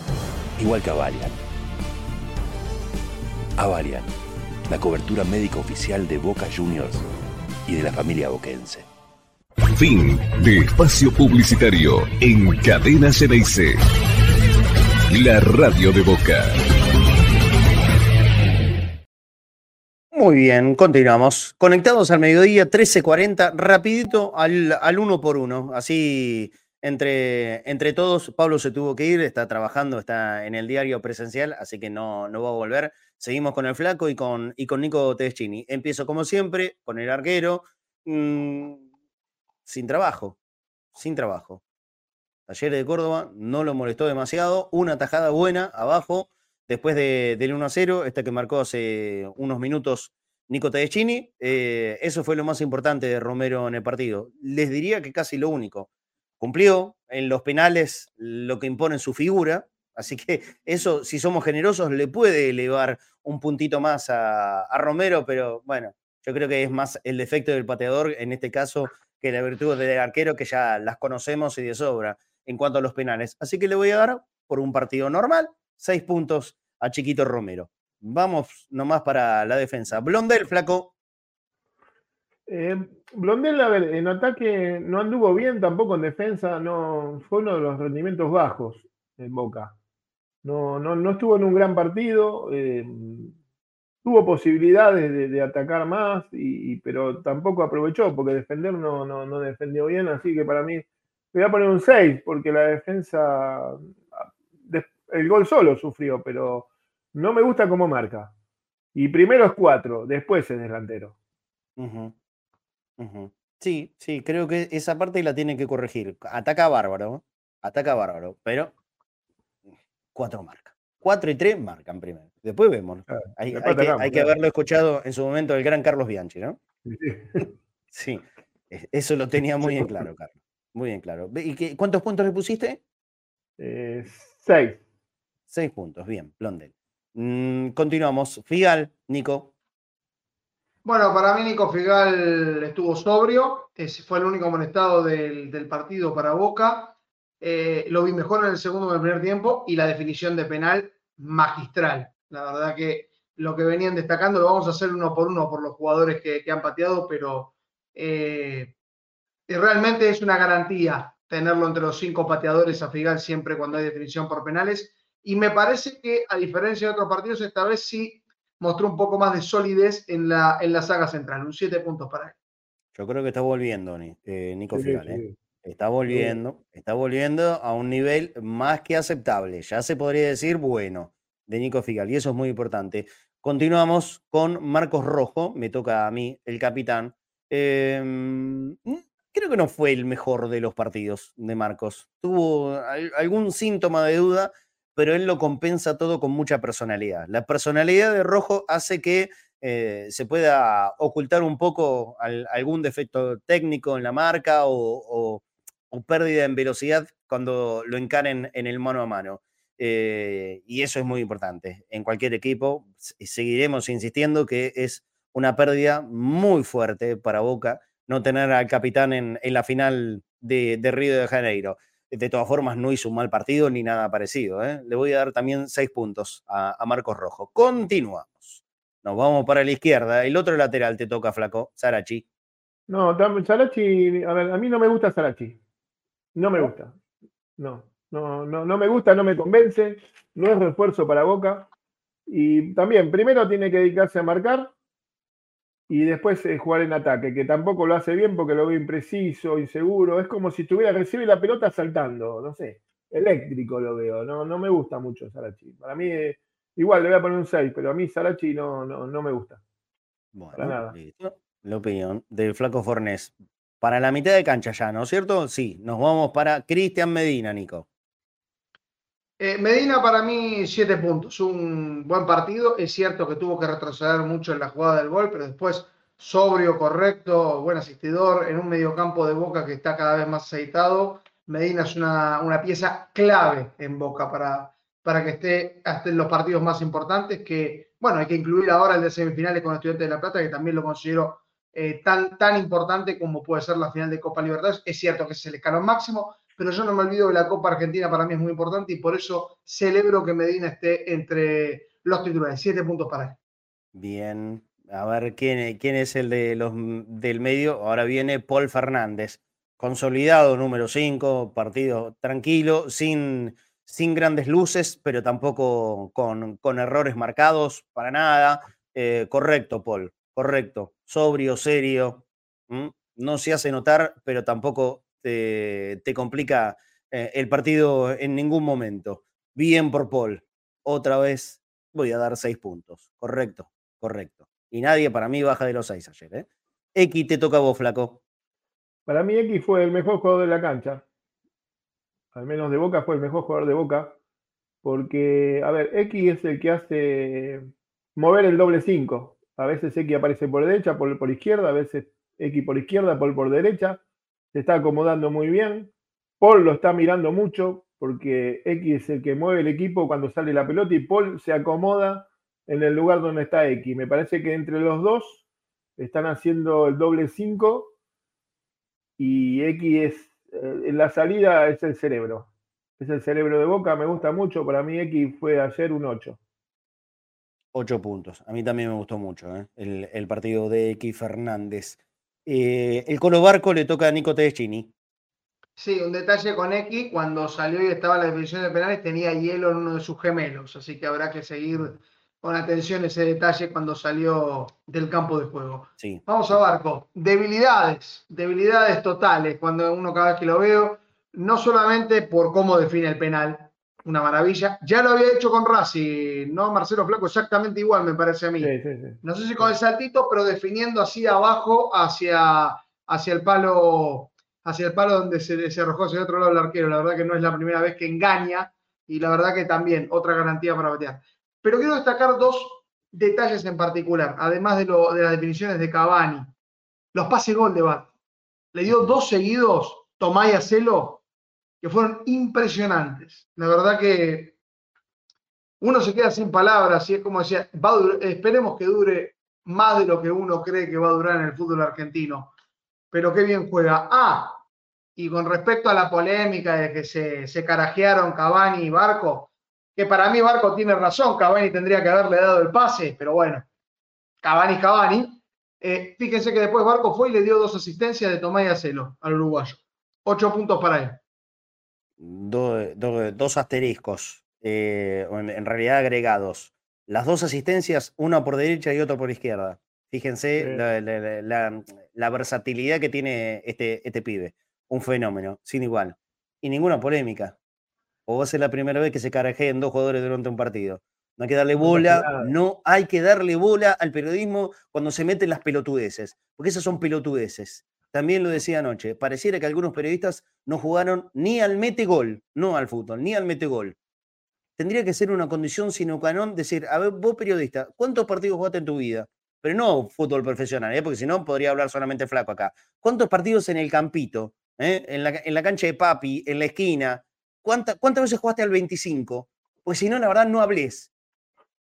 Speaker 8: Igual que Avalian. Avalian, la cobertura médica oficial de Boca Juniors y de la familia boquense.
Speaker 6: Fin de espacio publicitario en Cadena CNIC. La radio de Boca.
Speaker 2: Muy bien, continuamos. Conectados al mediodía, 13.40, rapidito al, al uno por uno. Así, entre, entre todos, Pablo se tuvo que ir, está trabajando, está en el diario presencial, así que no, no va a volver. Seguimos con el flaco y con, y con Nico Teschini. Empiezo como siempre con el arquero. Mm, sin trabajo, sin trabajo. Talleres de Córdoba no lo molestó demasiado, una tajada buena abajo, después de, del 1 a 0, esta que marcó hace unos minutos Nico Tedeschini, eh, eso fue lo más importante de Romero en el partido. Les diría que casi lo único. Cumplió en los penales lo que impone su figura, así que eso, si somos generosos, le puede elevar un puntito más a, a Romero, pero bueno, yo creo que es más el defecto del pateador, en este caso, que la virtud del arquero que ya las conocemos y de sobra en cuanto a los penales. Así que le voy a dar por un partido normal, seis puntos a Chiquito Romero. Vamos nomás para la defensa. Blondel, flaco.
Speaker 3: Eh, Blondel, a ver, en ataque no anduvo bien, tampoco en defensa, no fue uno de los rendimientos bajos en Boca. No, no, no estuvo en un gran partido. Eh, tuvo posibilidades de, atacar más, y, pero tampoco aprovechó, porque defender no, no, defendió bien, así que para mí voy a poner un 6, porque la defensa, el gol solo sufrió, pero no me gusta cómo marca. Y primero es 4, después es delantero.
Speaker 2: Sí, sí, creo que esa parte la tiene que corregir. Ataca bárbaro, ataca bárbaro, pero 4 marca. 4 y 3 marcan primero. Después vemos. hay, que, haberlo escuchado en su momento el gran Carlos Bianchi, ¿no? Sí, eso lo tenía muy bien claro, Carlos. Muy bien claro. ¿Y qué, cuántos puntos le pusiste?
Speaker 3: Eh, seis.
Speaker 2: Seis puntos, bien, Blondel. Mm, continuamos. Figal, Nico.
Speaker 4: Bueno, para mí Nico Figal estuvo sobrio, fue el único amonestado del, del partido para Boca. Eh, lo vi mejor en el segundo del primer tiempo y la definición de penal magistral. La verdad que lo que venían destacando lo vamos a hacer uno por uno por los jugadores que, han pateado, pero eh, realmente es una garantía tenerlo entre los cinco pateadores a Figal siempre cuando hay definición por penales. Y me parece que, a diferencia de otros partidos, esta vez sí mostró un poco más de solidez en la, en la saga central. Un siete puntos para él.
Speaker 2: Yo creo que está volviendo, eh, Nico Figal. Está volviendo, está volviendo a un nivel más que aceptable. Ya se podría decir bueno de Nico Figal y eso es muy importante. Continuamos con Marcos Rojo, me toca a mí, el capitán. Em, creo que no fue el mejor de los partidos de Marcos. Tuvo algún síntoma de duda, pero él lo compensa todo con mucha personalidad. La personalidad de Rojo hace que eh, se pueda ocultar un poco algún defecto técnico en la marca o, o pérdida en velocidad cuando lo encaren en el mano a mano. Eh, y eso es muy importante. En cualquier equipo seguiremos insistiendo que es una pérdida muy fuerte para Boca no tener al capitán en, la final de, Río de Janeiro. De todas formas, no hizo un mal partido ni nada parecido. ¿eh? Le voy a dar también seis puntos a, Marcos Rojo. Continuamos. Nos vamos para la izquierda. El otro lateral te toca, Flaco, Sarachi.
Speaker 3: No, Sarachi, a ver, a mí no me gusta Sarachi. No me gusta. No, no, no, no me gusta, no me convence. No es refuerzo para Boca. Y también, primero tiene que dedicarse a marcar y después eh, jugar en ataque, que tampoco lo hace bien porque lo ve impreciso, inseguro. Es como si estuviera recibiendo la pelota saltando, no sé, eléctrico lo veo. No, no me gusta mucho Sarachi. Para mí, eh, igual le voy a poner un 6, pero a mí Sarachi no, no, no me gusta.
Speaker 2: Bueno, para nada. La opinión del Flaco Fornés para la mitad de cancha ya, ¿no es cierto? Sí, nos vamos para Cristian Medina, Nico.
Speaker 4: Eh, Medina para mí siete puntos, un buen partido. Es cierto que tuvo que retroceder mucho en la jugada del gol, pero después sobrio, correcto, buen asistidor, en un mediocampo de Boca que está cada vez más aceitado. Medina es una, pieza clave en Boca para, para que esté hasta en los partidos más importantes, que, bueno, hay que incluir ahora el de semifinales con Estudiantes de La Plata, que también lo considero eh, tan, tan importante como puede ser la final de Copa Libertadores. Es cierto que es el escalón máximo, pero yo no me olvido que la Copa Argentina para mí es muy importante y por eso celebro que Medina esté entre los titulares. Siete puntos para él.
Speaker 2: Bien, a ver quién, quién es el de los, del medio. Ahora viene Paul Fernández, consolidado número 5, partido tranquilo, sin, sin grandes luces, pero tampoco con, con errores marcados para nada. Eh, correcto, Paul, correcto sobrio, serio, no se hace notar, pero tampoco te, complica eh, el partido en ningún momento. Bien por Paul. Otra vez voy a dar seis puntos. Correcto, correcto. Y nadie para mí baja de los seis ayer. ¿eh? X te toca a vos, flaco.
Speaker 3: Para mí X fue el mejor jugador de la cancha. Al menos de Boca fue el mejor jugador de Boca. Porque, a ver, X es el que hace mover el doble 5. A veces X aparece por derecha, por, por izquierda, a veces X por izquierda, Paul por derecha. Se está acomodando muy bien. Paul lo está mirando mucho porque X es el que mueve el equipo cuando sale la pelota y Paul se acomoda en el lugar donde está X. Me parece que entre los dos están haciendo el doble 5 y X es, eh, en la salida es el cerebro. Es el cerebro de Boca, me gusta mucho. Para mí X fue ayer un 8.
Speaker 2: Ocho puntos. A mí también me gustó mucho ¿eh? el, partido de X Fernández. Eh, el Colo Barco le toca a Nico Tedeschini.
Speaker 4: Sí, un detalle con X, cuando salió y estaba la definición de penales tenía hielo en uno de sus gemelos, así que habrá que seguir con atención ese detalle cuando salió del campo de juego.
Speaker 2: Sí.
Speaker 4: Vamos a Barco. Debilidades, debilidades totales cuando uno cada vez que lo veo, no solamente por cómo define el penal, una maravilla. Ya lo había hecho con Racing, ¿no? Marcelo Flaco, exactamente igual me parece a mí.
Speaker 3: Sí, sí, sí.
Speaker 4: No sé si con el saltito, pero definiendo así abajo hacia, hacia el palo, hacia el palo donde se, se arrojó hacia el otro lado el arquero. La verdad que no es la primera vez que engaña y la verdad que también otra garantía para batear. Pero quiero destacar dos detalles en particular, además de, lo, de las definiciones de Cavani. Los pases gol de Bat. Le dio dos seguidos, Tomás y Acelo, que fueron impresionantes. La verdad que uno se queda sin palabras y es como decía, esperemos que dure más de lo que uno cree que va a durar en el fútbol argentino. Pero qué bien juega. Ah, y con respecto a la polémica de que se, se carajearon Cavani y Barco, que para mí Barco tiene razón, Cavani tendría que haberle dado el pase, pero bueno, Cavani Cavani. Eh, fíjense que después Barco fue y le dio dos asistencias de Tomás y Acelo al uruguayo. Ocho puntos para él.
Speaker 2: Do- do- dos asteriscos, eh, en, en realidad agregados. Las dos asistencias, una por derecha y otra por izquierda. Fíjense
Speaker 3: Sí.
Speaker 2: la, la- la- la- la versatilidad que tiene este, este pibe. Un fenómeno, sin igual. Y ninguna polémica. O va a ser la primera vez que se carajeen dos jugadores durante un partido. No hay que darle bola, no hay que darle bola al periodismo cuando se meten las pelotudeces, porque esas son pelotudeces. También lo decía anoche, pareciera que algunos periodistas no jugaron ni al mete gol, no al fútbol, ni al mete gol. Tendría que ser una condición sino decir, a ver, vos periodista, ¿cuántos partidos jugaste en tu vida? Pero no fútbol profesional, ¿eh? porque si no podría hablar solamente flaco acá. ¿Cuántos partidos en el campito? eh? En, la, en la cancha de papi, en la esquina. ¿Cuánta- ¿Cuántas veces jugaste al 25? Pues si no, la verdad, no hables.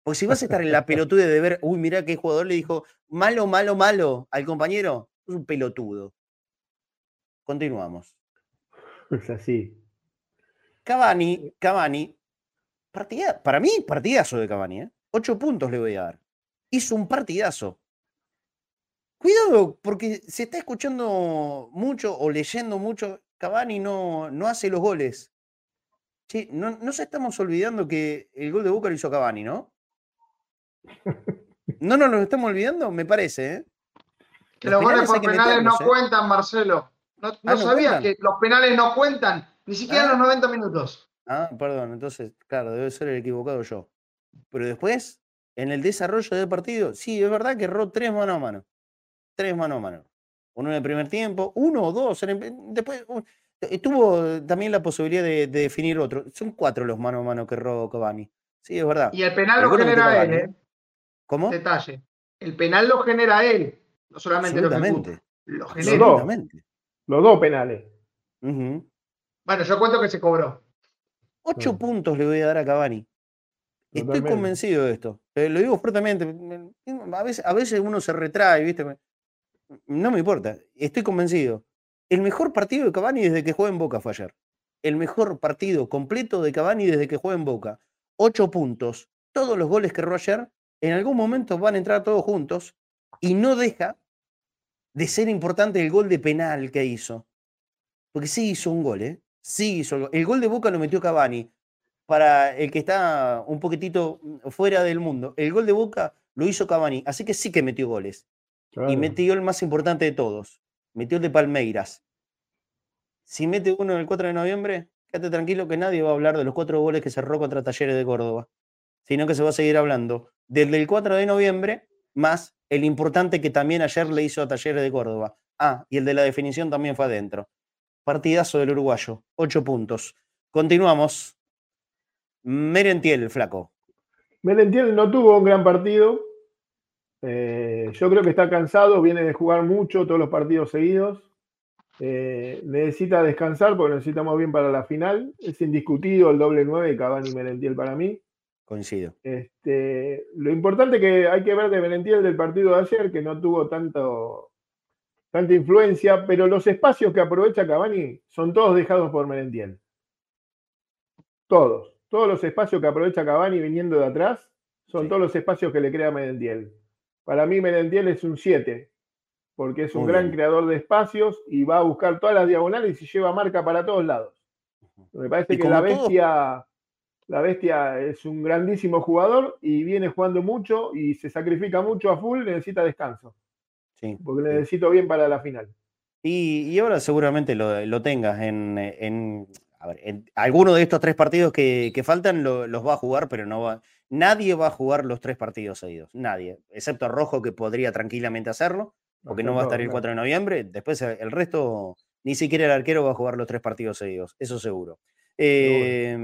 Speaker 2: Porque si vas a estar en la pelotude de ver, uy, mirá qué jugador le dijo malo, malo, malo al compañero, es un pelotudo. Continuamos.
Speaker 3: Es así.
Speaker 2: Cavani, Cavani, partida, para mí, partidazo de Cavani, ¿eh? Ocho puntos le voy a dar. Hizo un partidazo. Cuidado, porque se está escuchando mucho o leyendo mucho, Cavani no, no hace los goles. Sí, no, no se estamos olvidando que el gol de Boca lo hizo Cavani, ¿no? No nos lo estamos olvidando, me parece, ¿eh?
Speaker 4: Que los goles por penales no
Speaker 2: ¿eh?
Speaker 4: cuentan, Marcelo. No, no
Speaker 2: Ah, ¿no
Speaker 4: sabías
Speaker 2: cuentan?
Speaker 4: que los penales no cuentan, ni siquiera en
Speaker 2: Ah.
Speaker 4: los 90 minutos.
Speaker 2: Ah, perdón, entonces, claro, debe ser el equivocado yo. Pero después, en el desarrollo del partido, sí, es verdad que erró tres mano a mano. Tres mano a mano. Uno en el primer tiempo, uno o dos. el- después un- eh, tuvo también la posibilidad de, de definir otro. Son cuatro los mano a mano que erró Cavani. Sí, es verdad.
Speaker 4: Y el penal
Speaker 2: El
Speaker 4: lo genera él, ¿eh?
Speaker 2: ¿Cómo?
Speaker 4: Detalle. El penal lo genera él, no solamente lo ejecuta. Lo genera.
Speaker 3: Los dos. Los dos penales.
Speaker 4: Bueno, yo cuento que se cobró.
Speaker 2: Ocho
Speaker 3: Sí.
Speaker 2: puntos le voy a dar a Cavani. Estoy convencido de esto. Eh, lo digo fuertemente. me- A veces, a veces uno se retrae, ¿viste? No me importa. Estoy convencido. El mejor partido de Cavani desde que juega en Boca fue ayer. El mejor partido completo de Cavani desde que juega en Boca. Ocho puntos. Todos los goles que erró ayer, en algún momento van a entrar todos juntos y no deja de ser importante el gol de penal que hizo. Porque sí hizo un gol, ¿eh? Sí hizo el gol. El gol de Boca lo metió Cavani. Para el que está un poquitito mm, fuera del mundo, el gol de Boca lo hizo Cavani. Así que sí que metió goles. Y metió el más importante de todos. Metió el de Palmeiras. Si mete uno el 4 de noviembre, quédate tranquilo que nadie va a hablar de los cuatro goles que cerró contra Talleres de Córdoba. Sino que se va a seguir hablando del del 4 de noviembre, más el importante que también ayer le hizo a Talleres de Córdoba. Ah, y el de la definición también fue adentro. Partidazo del uruguayo. Ocho puntos. Continuamos. Merentiel, el flaco.
Speaker 3: Merentiel no tuvo un gran partido. Eh, yo creo que está cansado, viene de jugar mucho todos los partidos seguidos. Eh, necesita descansar porque necesitamos bien para la final. Es indiscutido el doble 9 de Cavani Merentiel para mí.
Speaker 2: Coincido.
Speaker 3: Este, lo importante que hay que ver de Merentiel del partido de ayer, que no tuvo tanto, tanta influencia, pero los espacios que aprovecha Cavani son todos dejados por Merentiel. Todos. Todos los espacios que aprovecha Cavani viniendo de atrás son
Speaker 2: Sí.
Speaker 3: todos los espacios que le crea Merentiel. Para mí Merentiel es un 7, porque es un
Speaker 2: Muy
Speaker 3: gran
Speaker 2: bien.
Speaker 3: creador de espacios y va a buscar todas las diagonales y lleva marca para todos lados. Me parece que la
Speaker 2: todo-
Speaker 3: bestia La bestia es un grandísimo jugador y viene jugando mucho y se sacrifica mucho a full, necesita descanso.
Speaker 2: Sí.
Speaker 3: Porque necesito bien para la final.
Speaker 2: Y, y ahora seguramente lo, lo tengas en, en, a ver, en alguno de estos tres partidos que, que faltan lo- los va a jugar, pero no va. Nadie va a jugar los tres partidos seguidos. Nadie. Excepto Rojo, que podría tranquilamente hacerlo, porque no va a estar el 4 de noviembre. Después el resto, ni siquiera el arquero va a jugar los tres partidos seguidos. Eso seguro. Eh,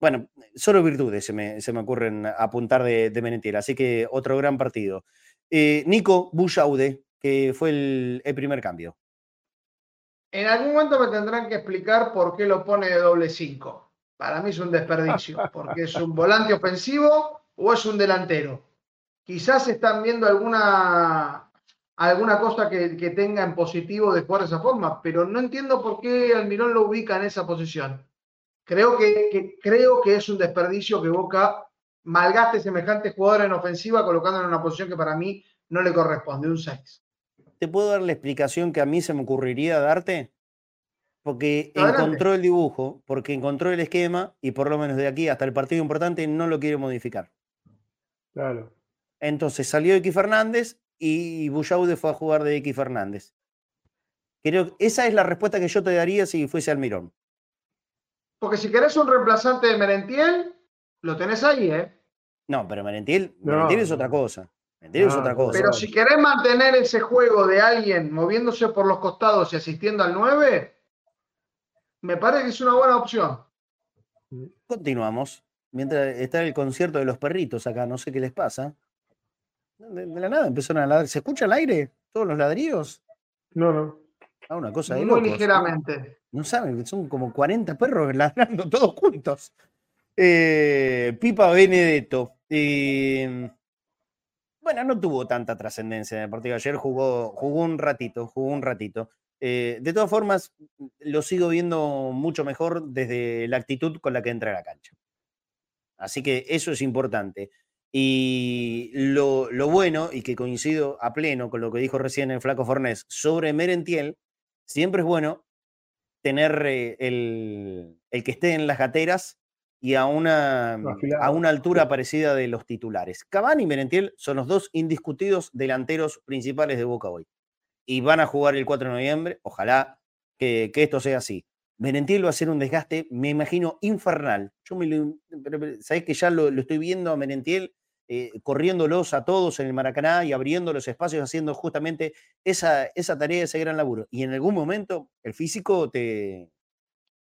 Speaker 2: bueno, solo virtudes se me, se me ocurren apuntar de, de. Así que otro gran partido. Eh, Nico Bullaude, que fue el, el primer cambio.
Speaker 4: En algún momento me tendrán que explicar por qué lo pone de doble 5. Para mí es un desperdicio, porque es un volante ofensivo o es un delantero. Quizás están viendo alguna, alguna cosa que, que tenga en positivo de jugar de esa forma, pero no entiendo por qué Almirón lo ubica en esa posición. Creo que, que- creo que es un desperdicio que Boca malgaste semejante jugador en ofensiva colocándolo en una posición que para mí no le corresponde, un 6.
Speaker 2: ¿Te puedo dar la explicación que a mí se me ocurriría darte? Porque
Speaker 4: Adelante.
Speaker 2: encontró el dibujo, porque encontró el esquema y por lo menos de aquí hasta el partido importante no lo quiere modificar.
Speaker 3: Claro.
Speaker 2: Entonces salió X Fernández y Bullaude fue a jugar de X Fernández. Creo que esa es la respuesta que yo te daría si fuese Almirón.
Speaker 4: Porque si querés un reemplazante de Merentiel, lo tenés ahí, ¿eh?
Speaker 2: No, pero Merentiel,
Speaker 3: No,
Speaker 2: Merentiel es otra cosa. Merentiel es otra cosa.
Speaker 4: Pero si querés mantener ese juego de alguien moviéndose por los costados y asistiendo al 9, me parece que es una buena opción.
Speaker 2: Continuamos. Mientras está el concierto de los perritos acá, no sé qué les pasa. De, de la nada empezaron a ladrar. ¿Se escucha al aire? ¿Todos los ladrillos?
Speaker 3: No, no.
Speaker 2: Ah, una cosa de
Speaker 4: Muy
Speaker 2: locos.
Speaker 4: ligeramente.
Speaker 2: No saben, son como 40 perros ladrando todos juntos. Eh, Pipa Benedetto. eh, bueno, no tuvo tanta trascendencia en el partido. Ayer jugó, jugó un ratito, jugó un ratito. Eh, de todas formas, lo sigo viendo mucho mejor desde la actitud con la que entra a la cancha. Así que eso es importante. Y lo, lo bueno, y que coincido a pleno con lo que dijo recién el Flaco Fornés sobre Merentiel, siempre es bueno tener eh, el, el que esté en las gateras y a una,
Speaker 3: Afilado.
Speaker 2: a una altura parecida de los titulares. Cavani y Merentiel son los dos indiscutidos delanteros principales de Boca hoy. Y van a jugar el 4 de noviembre. Ojalá que, que esto sea así. Merentiel va a ser un desgaste, me imagino, infernal. Yo me lo, ¿sabés que ya lo, lo estoy viendo a Merentiel eh, corriéndolos a todos en el Maracaná y abriendo los espacios, haciendo justamente esa, esa tarea, ese gran laburo. Y en algún momento el físico te,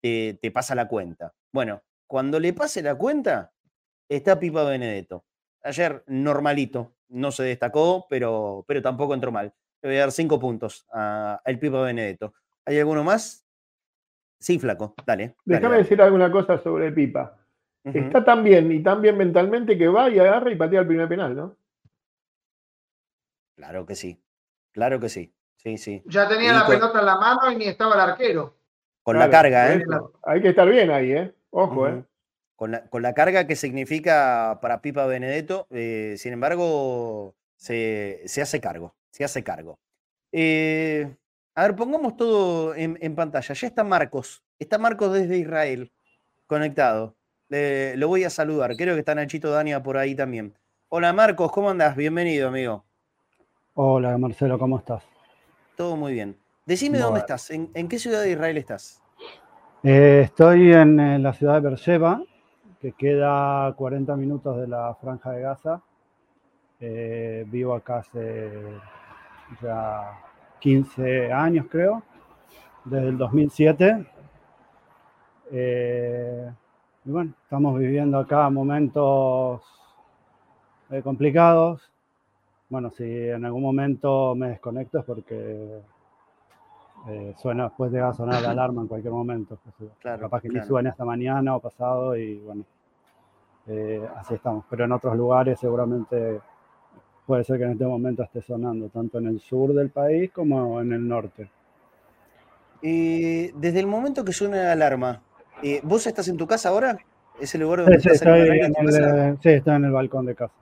Speaker 2: te, te pasa la cuenta. Bueno, cuando le pase la cuenta, está Pipa Benedetto. Ayer normalito, no se destacó, pero, pero tampoco entró mal. Le voy a dar cinco puntos al Pipa Benedetto. ¿Hay alguno más? Sí, flaco, dale.
Speaker 3: Déjame decir alguna cosa sobre Pipa. Está tan bien y tan bien mentalmente que va y agarra y patea el primer penal, ¿no?
Speaker 2: Claro que sí, claro que sí. Sí, sí.
Speaker 4: Ya tenía
Speaker 2: Y
Speaker 4: la
Speaker 2: con-
Speaker 4: pelota en la mano y ni estaba el arquero.
Speaker 2: Con la carga, ¿eh?
Speaker 3: Hay que estar bien ahí, ¿eh? Ojo. ¿eh?
Speaker 2: Con la, con la carga que significa para Pipa Benedetto, eh, sin embargo, se, se hace cargo, se hace cargo. Eh, a ver, pongamos todo en, en pantalla. Ya está Marcos, está Marcos desde Israel, conectado. Eh, lo voy a saludar, creo que está Nachito Dania por ahí también. Hola Marcos, ¿cómo andás? Bienvenido, amigo.
Speaker 9: Hola Marcelo, ¿cómo estás?
Speaker 2: Todo muy bien. Decime dónde estás, ¿En, en qué ciudad de Israel estás?
Speaker 9: Eh, estoy en, la ciudad de Beersheba, que queda a 40 minutos de la franja de Gaza. Eh, vivo acá hace ya 15 años, creo, desde el 2007. Eh, y bueno, estamos viviendo acá momentos eh, complicados. Bueno, si en algún momento me desconecto es porque eh, suena, después llega a sonar la alarma en cualquier momento. sé yo.
Speaker 2: Claro,
Speaker 9: Capaz que
Speaker 2: claro.
Speaker 9: ni suene esta mañana o pasado y bueno, eh, así estamos. Pero en otros lugares seguramente puede ser que en este momento esté sonando, tanto en el sur del país como en el norte.
Speaker 2: Eh, desde el momento que suena la alarma, eh, ¿vos estás en tu casa ahora? ¿Es el lugar donde
Speaker 9: sí,
Speaker 2: estás
Speaker 9: estoy en el,
Speaker 2: casa?
Speaker 9: eh, sí, estoy en el balcón de casa.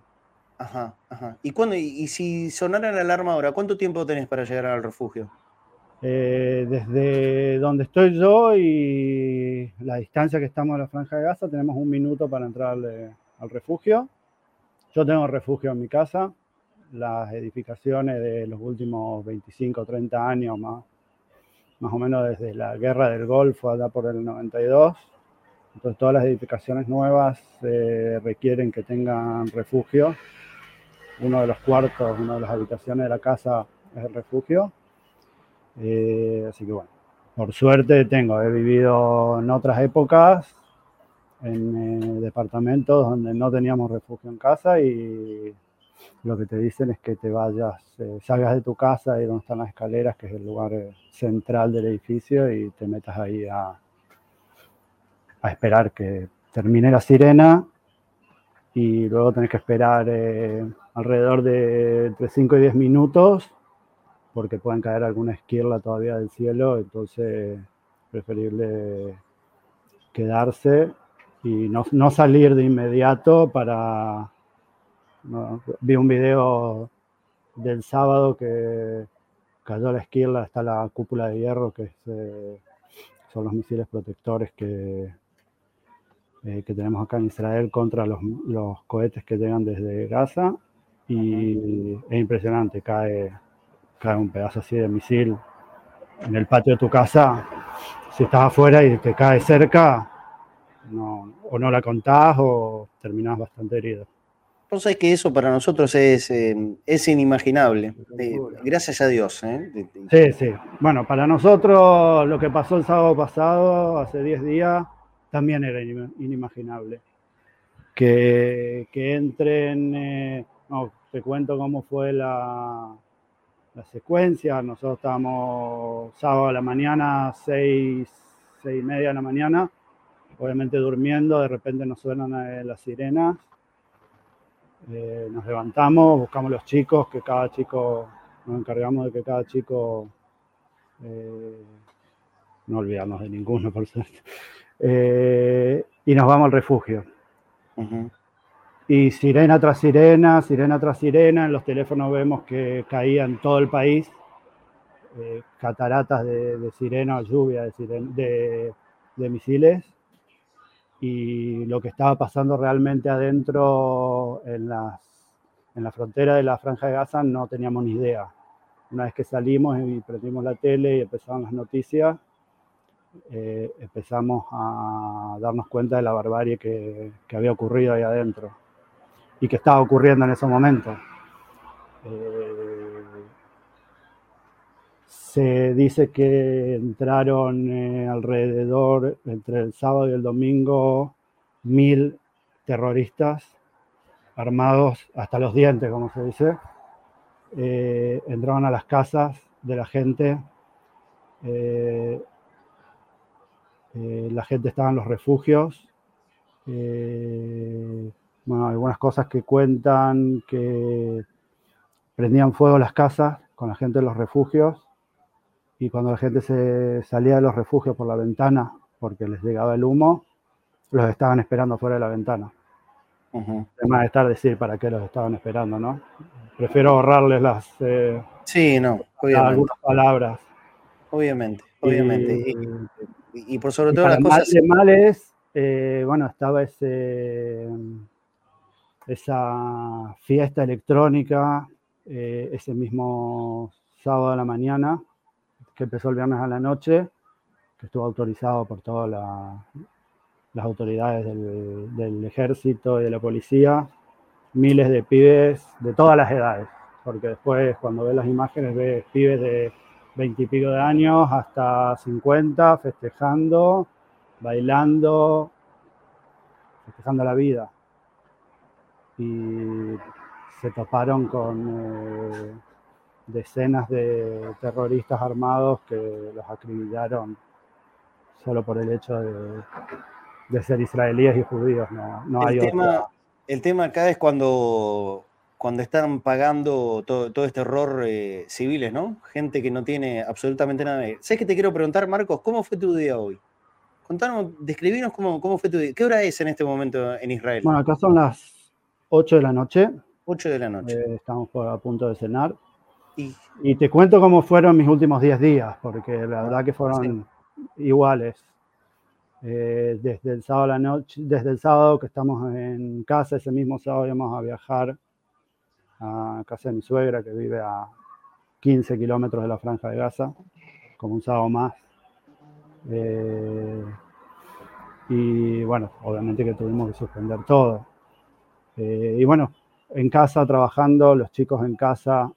Speaker 2: Ajá, ajá. ¿Y, cuándo, y, y si sonara la alarma ahora, cuánto tiempo tenés para llegar al refugio?
Speaker 9: Eh, desde donde estoy yo y la distancia que estamos de la franja de Gaza, tenemos un minuto para entrar al, al refugio. Yo tengo refugio en mi casa. Las edificaciones de los últimos 25 o 30 años, más, más o menos desde la guerra del Golfo, allá por el 92. Entonces todas las edificaciones nuevas eh, requieren que tengan refugio. Uno de los cuartos, una de las habitaciones de la casa es el refugio. Eh, así que bueno, por suerte tengo, he vivido en otras épocas en eh, departamentos donde no teníamos refugio en casa y lo que te dicen es que te vayas, eh, salgas de tu casa y donde están las escaleras, que es el lugar eh, central del edificio, y te metas ahí a, a esperar que termine la sirena y luego tenés que esperar eh, alrededor de entre 5 y 10 minutos porque pueden caer alguna esquirla todavía del cielo, entonces preferible quedarse y no, no salir de inmediato para... vi un video del sábado que cayó la esquirla, está la cúpula de hierro, que es, eh, son los misiles protectores que, eh, que tenemos acá en Israel contra los, los cohetes que llegan desde Gaza. Y es impresionante, cae, cae un pedazo así de misil en el patio de tu casa. Si estás afuera y te cae cerca, no, o no la contás o terminás bastante herido.
Speaker 2: Vos sabés que eso para nosotros es, eh, es inimaginable. Eh, gracias a Dios. ¿eh?
Speaker 9: Sí, sí. Bueno, para nosotros lo que pasó el sábado pasado, hace 10 días, también era inim- inimaginable. Que, que entren, eh, no, te cuento cómo fue la, la secuencia. Nosotros estábamos sábado a la mañana, 6, seis y media de la mañana, obviamente durmiendo, de repente nos suenan las sirenas. Eh, nos levantamos, buscamos los chicos, que cada chico, nos encargamos de que cada chico, eh, no olvidarnos de ninguno, por suerte, eh, y nos vamos al refugio.
Speaker 2: Ujú.
Speaker 9: Y sirena tras sirena, sirena tras sirena, en los teléfonos vemos que caía en todo el país cataratas de, de sirenas, lluvia de, siren- de, de misiles. Y lo que estaba pasando realmente adentro en, las, en la frontera de la Franja de Gaza no teníamos ni idea. Una vez que salimos y prendimos la tele y empezaron las noticias, eh, empezamos a darnos cuenta de la barbarie que, que había ocurrido ahí adentro y que estaba ocurriendo en ese momento. Eh, se dice que entraron eh, alrededor entre el sábado y el domingo mil terroristas armados hasta los dientes, como se dice. Eh, entraron a las casas de la gente. eh, eh, la gente estaba en los refugios. Bueno, algunas cosas que cuentan que prendían fuego las casas con la gente en los refugios y cuando la gente se salía de los refugios por la ventana porque les llegaba el humo, los estaban esperando fuera de la ventana.
Speaker 2: Ujú.
Speaker 9: Además de estar decir para qué los estaban esperando, ¿no? Prefiero ahorrarles las eh,
Speaker 2: Sí, no, obviamente.
Speaker 9: algunas palabras.
Speaker 2: Obviamente, obviamente.
Speaker 9: Y-
Speaker 2: Y, y por sobre todo las
Speaker 9: mal
Speaker 2: cosas.
Speaker 9: de males, eh, bueno, estaba ese, esa fiesta electrónica eh, ese mismo sábado a la mañana, que empezó el viernes a la noche, que estuvo autorizado por todas la- las autoridades del, del ejército y de la policía, miles de pibes de todas las edades, porque después cuando ves las imágenes ves pibes de 20 y pico de años hasta 50 festejando, bailando, festejando la vida. Y se toparon con eh, decenas de terroristas armados que los acribillaron solo por el hecho de, de ser israelíes y judíos. No, no hay
Speaker 2: el,
Speaker 9: otra.
Speaker 2: tema, el tema acá es cuando, cuando están pagando todo, todo este horror eh, civiles, ¿no? Gente que no tiene absolutamente nada. que. ¿Sabes qué te quiero preguntar, Marcos? ¿Cómo fue tu día hoy? Contanos, describinos cómo, cómo fue tu día. ¿Qué hora es en este momento en Israel?
Speaker 9: Bueno, acá son las 8 de la noche.
Speaker 2: 8 de la noche.
Speaker 9: Eh, estamos por- a punto de cenar. Y, te cuento cómo fueron mis últimos 10 días, porque la verdad que fueron iguales. Eh, desde el sábado la noche, desde el sábado que estamos en casa, ese mismo sábado íbamos a viajar a casa de mi suegra que vive a 15 kilómetros de la franja de Gaza, como un sábado más. Eh, y bueno, obviamente que tuvimos que suspender todo. Eh, y bueno, en casa trabajando, los chicos en casa,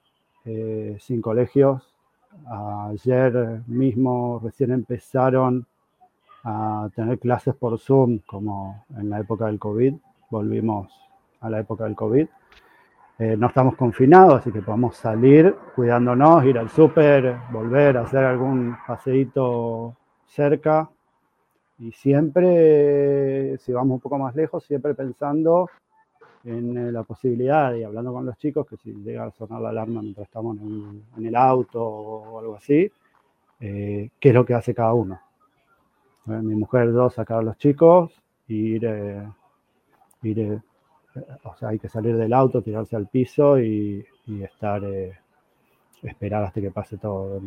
Speaker 9: eh, sin colegios. Ayer mismo recién empezaron a tener clases por Zoom, como en la época del COVID. Volvimos a la época del COVID. Eh, no estamos confinados, así que podemos salir cuidándonos, ir al súper, volver a hacer algún paseíto cerca. Y siempre, si vamos un poco más lejos, siempre pensando en eh, la posibilidad y hablando con los chicos que si llega a sonar la alarma mientras estamos en, el auto o algo así, eh, qué es lo que hace cada uno. Eh, mi mujer, dos, sacar a los chicos, ir, ir o sea, hay que salir del auto, tirarse al piso y, y estar, esperar hasta que pase todo.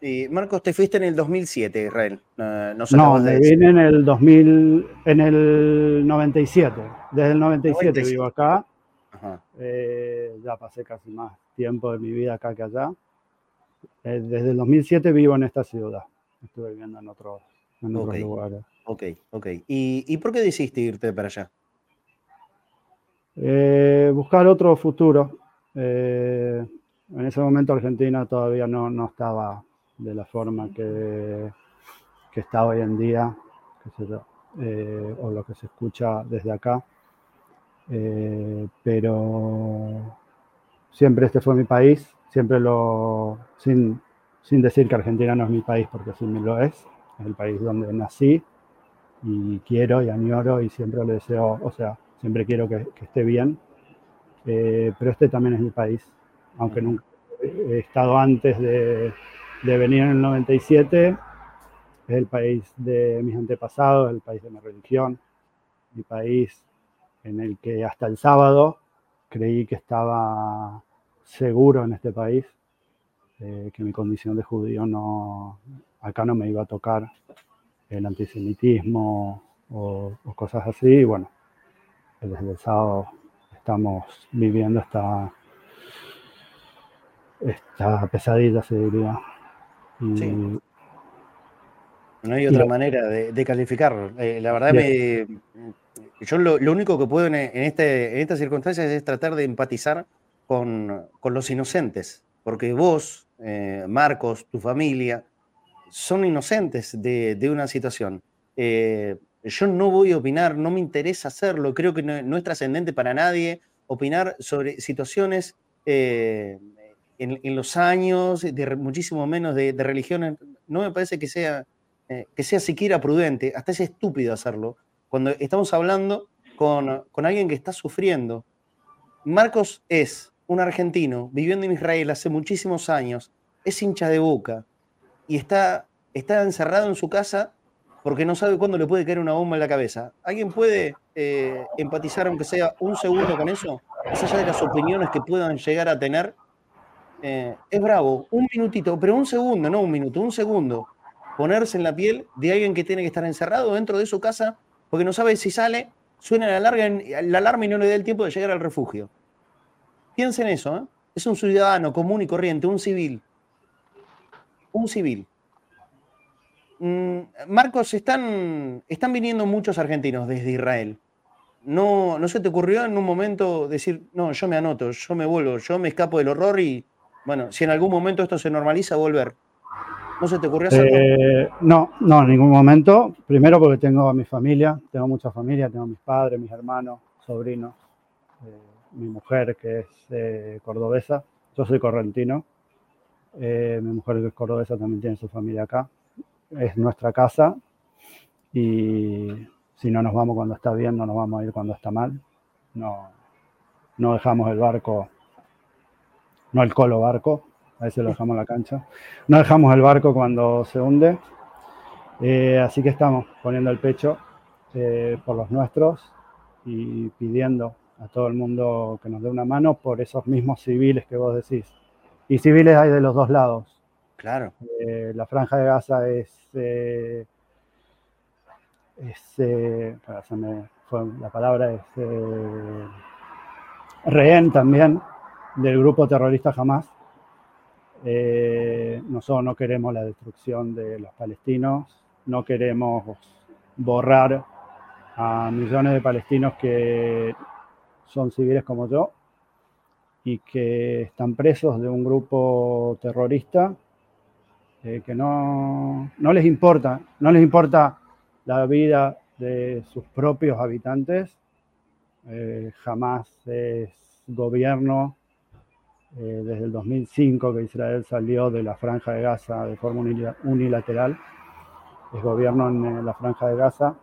Speaker 2: Y Marcos, te fuiste en el 2007, Israel.
Speaker 9: no, no me vine en el 2000, en el 97. Desde el 97, vivo acá. Eh, ya pasé casi más tiempo de mi vida acá que allá. Eh, desde el 2007 vivo en esta ciudad. Estuve viviendo en, otros, en otros lugares.
Speaker 2: Ok, ok. ¿Y, ¿Y, por qué decidiste irte para allá?
Speaker 9: Eh, buscar otro futuro. En ese momento Argentina todavía no, no estaba de la forma que, que está hoy en día, eh, o lo que se escucha desde acá. Eh, pero siempre este fue mi país, siempre lo, sin, sin decir que Argentina no es mi país, porque sí me lo es, es el país donde nací y quiero y añoro y siempre le deseo, o sea, siempre quiero que, esté bien, eh, pero este también es mi país aunque nunca he estado antes de, venir en el 97. Es el país de mis antepasados, el país de mi religión, mi país en el que hasta el sábado creí que estaba seguro en este país, eh, que mi condición de judío no, acá no me iba a tocar el antisemitismo o, o cosas así. Y bueno, desde el sábado estamos viviendo esta esta pesadilla, se diría.
Speaker 2: No hay otra manera de, calificarlo. Eh, la verdad, me, yo lo, único que puedo en, este, en estas circunstancias es tratar de empatizar con, los inocentes, porque vos, eh, Marcos, tu familia, son inocentes de, una situación. Eh, yo no voy a opinar, no me interesa hacerlo, creo que no, es trascendente para nadie opinar sobre situaciones en, los años, de muchísimo menos de, de religión, no me parece que sea, eh, que sea siquiera prudente, hasta es estúpido hacerlo, cuando estamos hablando con, con alguien que está sufriendo. Marcos es un argentino viviendo en Israel hace muchísimos años, es hincha de boca y está, está encerrado en su casa porque no sabe cuándo le puede caer una bomba en la cabeza. ¿Alguien puede eh, empatizar, aunque sea un segundo, con eso? Más allá de las opiniones que puedan llegar a tener, eh, es bravo, un minutito, pero un segundo, no un minuto, un segundo, ponerse en la piel de alguien que tiene que estar encerrado dentro de su casa porque no sabe si sale, suena la, alarma y no le da el tiempo de llegar al refugio. Piensen en eso, ¿eh? es un ciudadano común y corriente, un civil. Un civil. Mm, Marcos, están, están viniendo muchos argentinos desde Israel. No, ¿No se te ocurrió en un momento decir, no, yo me anoto, yo me vuelvo, yo me escapo del horror y, bueno, si en algún momento esto se normaliza, volver. ¿No se te ocurrió hacerlo?
Speaker 9: Eh, no, no, en ningún momento. Primero porque tengo a mi familia, tengo mucha familia, tengo a mis padres, mis hermanos, sobrinos, eh, mi mujer que es eh, cordobesa, yo soy correntino, mi mujer que es cordobesa también tiene su familia acá, es nuestra casa y si no nos vamos cuando está bien, no nos vamos a ir cuando está mal, no, no dejamos el barco no el colo barco, a veces lo dejamos en la cancha. No dejamos el barco cuando se hunde, eh, así que estamos poniendo el pecho eh, por los nuestros y pidiendo a todo el mundo que nos dé una mano por esos mismos civiles que vos decís. y civiles hay de los dos lados.
Speaker 2: Claro.
Speaker 9: Eh, la franja de Gaza es, es para, se me fue la palabra, es eh, rehén también del grupo terrorista Hamas. Eh, nosotros no queremos la destrucción de los palestinos, no queremos borrar a millones de palestinos que son civiles como yo y que están presos de un grupo terrorista eh, que no, no les importa, no les importa la vida de sus propios habitantes, eh, jamás es gobierno eh, desde el 2005 que Israel salió de la franja de Gaza de forma unila- unilateral, es gobierno en eh, la franja de Gaza.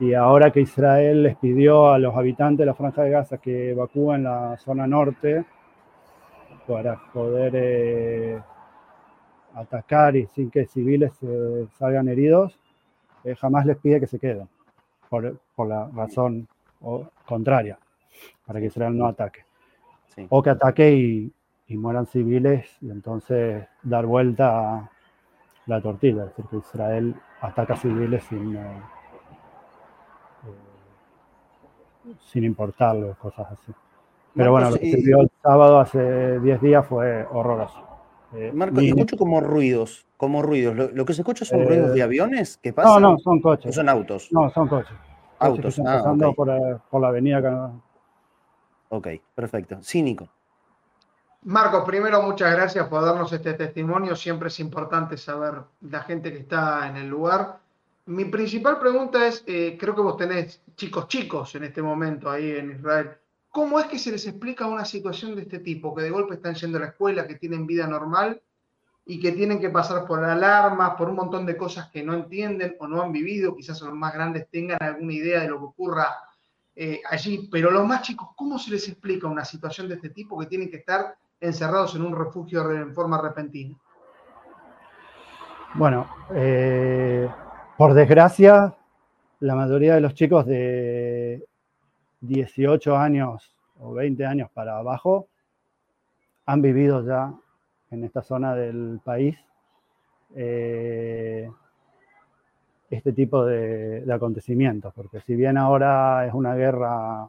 Speaker 9: Y ahora que Israel les pidió a los habitantes de la franja de Gaza que evacúen la zona norte para poder eh, atacar y sin que civiles eh, salgan heridos, jamás les pide que se queden, por, la razón contraria, para que Israel no ataque.
Speaker 2: Sí.
Speaker 9: O que ataque y, y mueran civiles y entonces dar vuelta a la tortilla, es decir, que Israel ataca civiles sin, eh, eh, sin importarle, cosas así. Pero bueno, lo
Speaker 2: Marcos,
Speaker 9: que se vio el sábado hace 10 días fue horroroso. Eh,
Speaker 2: Marco,
Speaker 9: ni-
Speaker 2: escucho como ruidos, como ruidos. ¿Lo, lo que se escucha son
Speaker 9: Eh,
Speaker 2: ruidos de aviones? ¿Qué
Speaker 9: no,
Speaker 2: pasa?
Speaker 9: no, son
Speaker 2: ¿O
Speaker 9: coches.
Speaker 2: son autos?
Speaker 9: No, son coches. Coches que
Speaker 2: Autos,
Speaker 9: están
Speaker 2: ah,
Speaker 9: pasando
Speaker 2: ok.
Speaker 9: por, eh, por la avenida.
Speaker 2: Ok, perfecto. Cínico.
Speaker 4: Marcos, primero muchas gracias por darnos este testimonio. Siempre es importante saber la gente que está en el lugar. Mi principal pregunta es, eh, creo que vos tenés chicos chicos en este momento ahí en Israel. ¿Cómo es que se les explica una situación de este tipo? Que de golpe están yendo a la escuela, que tienen vida normal y que tienen que pasar por alarmas, por un montón de cosas que no entienden o no han vivido. Quizás los más grandes tengan alguna idea de lo que ocurra eh, allí, pero los más chicos, ¿cómo se les explica una situación de este tipo que tienen que estar encerrados en un refugio re- en forma repentina?
Speaker 9: Bueno, eh, por desgracia, la mayoría de los chicos de 18 años o 20 años para abajo han vivido ya en esta zona del país eh, este tipo de, de acontecimientos, porque si bien ahora es una guerra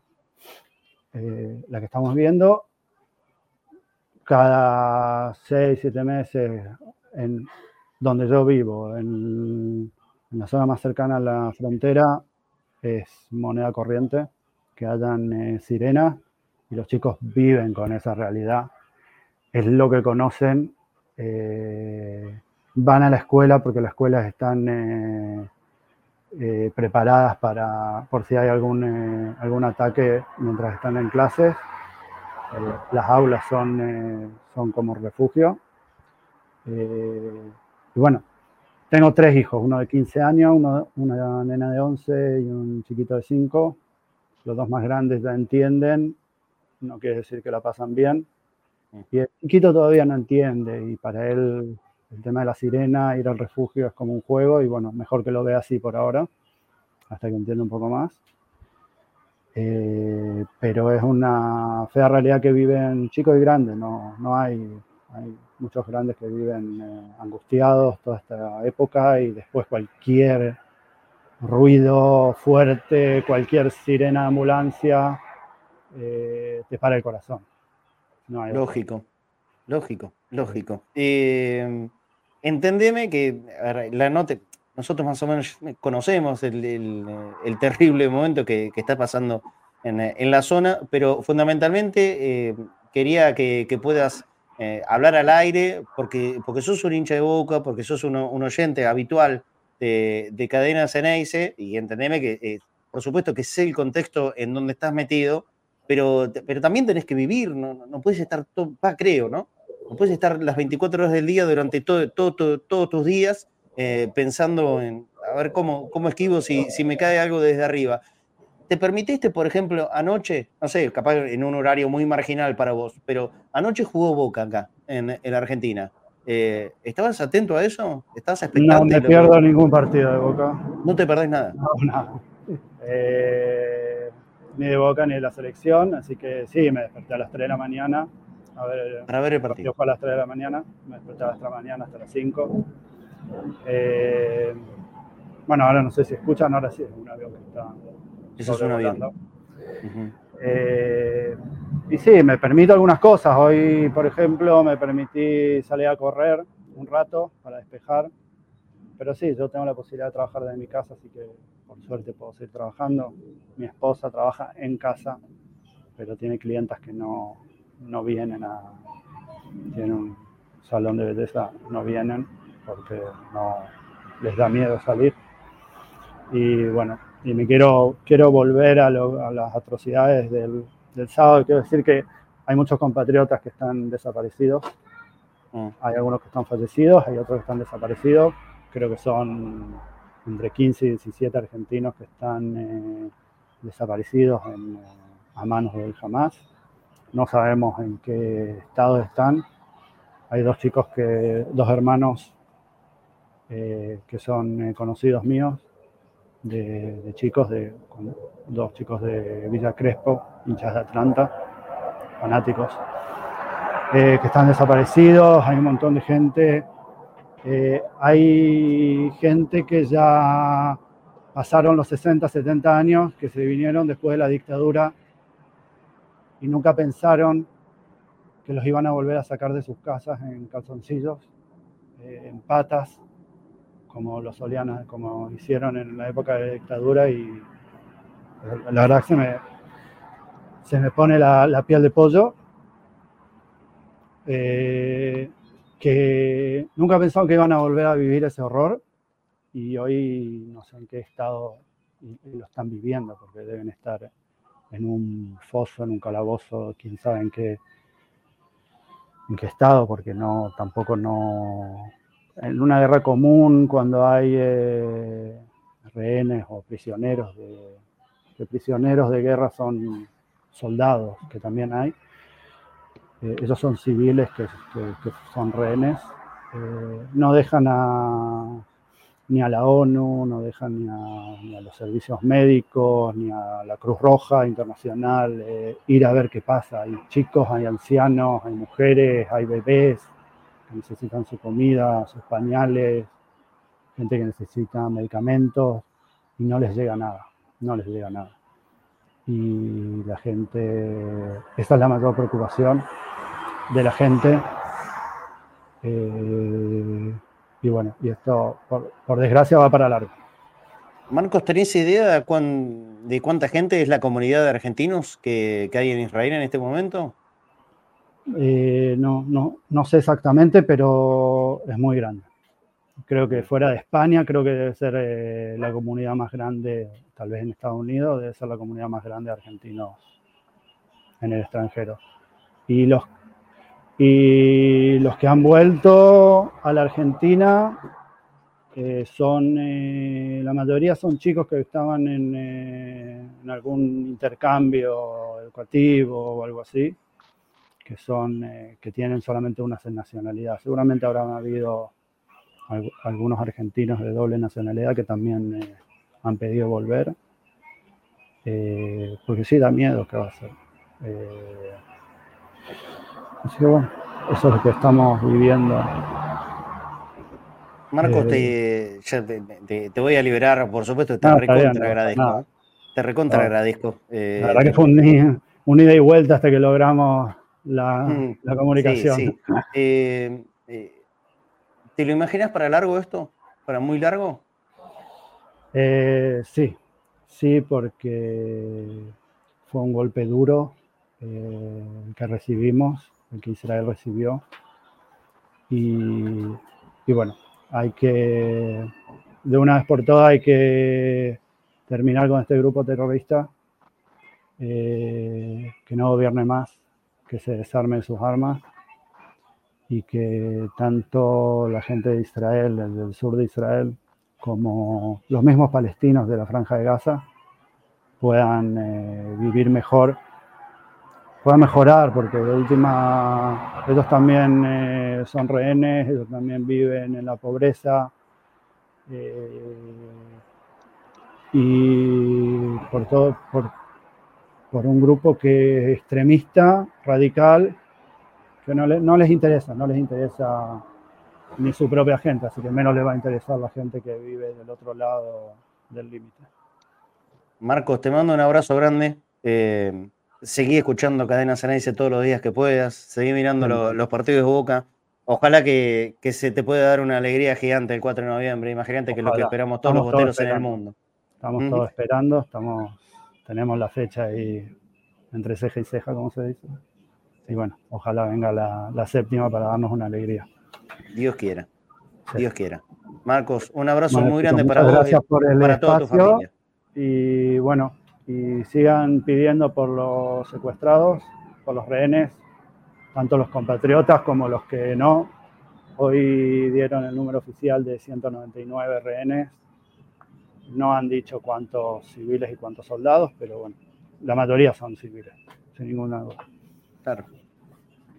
Speaker 9: eh, la que estamos viendo, cada 6, 7 meses en donde yo vivo, en, en la zona más cercana a la frontera, es moneda corriente, que hayan eh, sirenas y los chicos viven con esa realidad. Es lo que conocen. eh, van a la escuela porque las escuelas están eh, eh, preparadas para por si hay algún, eh, algún ataque mientras están en clases. Las aulas son, son como refugio. Y bueno, tengo tres hijos, uno de 15 años, uno- una nena de 11 y un chiquito de 5. Los dos más grandes ya entienden, no quiere decir que la pasan bien. Y el chiquito todavía no entiende y para él el tema de la sirena, ir al refugio es como un juego y bueno, mejor que lo vea así por ahora, hasta que entienda un poco más. Eh, pero es una fea realidad que viven chicos y grandes, no, no hay, hay muchos grandes que viven eh, angustiados toda esta época y después cualquier ruido fuerte, cualquier sirena de ambulancia, eh, te para el corazón. No hay.
Speaker 2: Lógico, lógico, lógico. Eh, entendeme que la nota, nosotros más o menos conocemos el, terrible momento que, está pasando en, la zona, pero fundamentalmente eh, quería que, puedas eh, hablar al aire, porque, porque sos un hincha de boca, porque sos un, oyente habitual de, de Cadena Ceneice, y entendeme que, eh, por supuesto, que sé el contexto en donde estás metido, pero, pero también tenés que vivir, no, no- puedes estar, todo, creo, ¿no? No puedes estar las 24 horas del día durante todo, todo, todo- todos tus días eh, pensando en a ver cómo, cómo esquivo si, si me cae algo desde arriba. ¿Te permitiste, por ejemplo, anoche, no sé, capaz en un horario muy marginal para vos, pero anoche jugó Boca acá, en, en Argentina? Eh, ¿Estabas atento a eso? ¿Estabas expectante?
Speaker 9: No me
Speaker 2: lo que-
Speaker 9: pierdo ningún partido de Boca.
Speaker 2: No te perdés nada.
Speaker 9: No, nada. Eh, ni de Boca ni de la selección, así que sí, me desperté a las 3 de la mañana a ver,
Speaker 2: Para ver el partido.
Speaker 9: fue a las 3 de la mañana, me desperté a las 3 de la mañana hasta las 5. Eh, bueno, ahora no sé si escuchan, ahora sí es un avión que está
Speaker 2: Eso es un avión.
Speaker 9: Eh, y sí, me permito algunas cosas. Hoy, por ejemplo, me permití salir a correr un rato para despejar. Pero sí, yo tengo la posibilidad de trabajar desde mi casa, así que por suerte puedo seguir trabajando. Mi esposa trabaja en casa, pero tiene clientas que no, no vienen a... Tienen un salón de belleza, no vienen porque no les da miedo salir. Y bueno, y me quiero, quiero volver a, lo- a las atrocidades del, del sábado. Quiero decir que hay muchos compatriotas que están desaparecidos.
Speaker 2: Mm.
Speaker 9: Hay algunos que están fallecidos, hay otros que están desaparecidos. Creo que son entre 15 y 17 argentinos que están eh, desaparecidos en, eh, a manos del Hamas. No sabemos en qué estado están. Hay dos chicos que, dos hermanos eh, que son eh, conocidos míos, de, chicos, de, dos chicos de Villa Crespo, hinchas de Atlanta, fanáticos, eh, que están desaparecidos. Hay un montón de gente. hay gente que ya pasaron los 60, 70 años, que se vinieron después de la dictadura y nunca pensaron que los iban a volver a sacar de sus casas en calzoncillos, eh, en patas, como lo solían, como hicieron en la época de la dictadura y la verdad se me, se me pone la, piel de pollo. eh, que nunca pensaron que iban a volver a vivir ese horror y hoy no sé en qué estado lo están viviendo, porque deben estar en un foso, en un calabozo, quién sabe en qué, en qué estado, porque no, tampoco no, en una guerra común, cuando hay eh, rehenes o prisioneros de, prisioneros de guerra son soldados, que también hay, eh, ellos son civiles que, que- que son rehenes, eh, no dejan a, ni a la ONU, no dejan ni a, los servicios médicos, ni a la Cruz Roja Internacional eh, ir a ver qué pasa. Hay chicos, hay ancianos, hay mujeres, hay bebés que necesitan su comida, sus pañales, gente que necesita medicamentos y no les llega nada, no les llega nada. Y la gente, esa es la mayor preocupación de la gente. Eh, y bueno, y esto por, por desgracia va para largo.
Speaker 2: Marcos, ¿tenés idea de, cuán- de cuánta gente es la comunidad de argentinos que, que hay en Israel en este momento?
Speaker 9: Eh, no, no, no sé exactamente, pero es muy grande. Creo que fuera de España, creo que debe ser eh, la comunidad más grande, tal vez en Estados Unidos, debe ser la comunidad más grande de argentinos en el extranjero. Y los, y los que han vuelto a la Argentina eh, son, eh, la mayoría son chicos que estaban en, eh, en algún intercambio educativo o algo así que son que tienen solamente una nacionalidad. Seguramente habrán habido al- algunos argentinos de doble nacionalidad que también han pedido volver, porque sí da miedo que va a ser. Así que bueno, eso es lo que estamos viviendo.
Speaker 2: Marcos,
Speaker 9: Eh,
Speaker 2: te, te, te- te voy a liberar, por supuesto, te
Speaker 9: No, está bien,
Speaker 2: recontra
Speaker 9: no
Speaker 2: agradezco. ¿eh? Te recontra agradezco. eh,
Speaker 9: La verdad que fue un, ida y vuelta hasta que logramos la,
Speaker 2: Mm,
Speaker 9: la comunicación.
Speaker 2: Sí, sí. Eh, ¿Te lo imaginas para largo esto? ¿Para muy largo?
Speaker 9: Sí, sí, porque fue un golpe duro eh, que recibimos, el que Israel recibió. Y, bueno, hay que, de una vez por todas, hay que terminar con este grupo terrorista, eh, que no gobierne más, que se desarmen sus armas y que tanto la gente de Israel, el del sur de Israel, como los mismos palestinos de la franja de Gaza puedan eh, vivir mejor, puedan mejorar, porque de última ellos también eh, son rehenes, ellos también viven en la pobreza. eh, y por todo, por, por un grupo que es extremista, radical, que no, no les interesa, no les interesa ni su propia gente, así que menos le va a interesar la gente que vive del otro lado del límite.
Speaker 2: Marcos, te mando un abrazo grande. Eh, seguí escuchando Cadena Ceneice todos los días que puedas. Seguí mirando los partidos de Boca. Ojalá que, se te pueda dar una alegría gigante el 4 de noviembre. Imagínate que es lo que esperamos todos los boteros en el mundo.
Speaker 9: Estamos todos esperando, estamos, tenemos la fecha ahí entre ceja y ceja, como se dice. Y bueno, ojalá venga la séptima para darnos una alegría.
Speaker 2: Dios quiera. Dios quiera. Marcos, un abrazo muy grande para
Speaker 9: vos gracias por el para toda tu familia. Y bueno, y sigan pidiendo por los secuestrados, por los rehenes, tanto los compatriotas como los que no. Hoy dieron el número oficial de 199 rehenes. No han dicho cuántos civiles y cuántos soldados, pero bueno, la mayoría son civiles, sin ninguna duda.
Speaker 2: Claro.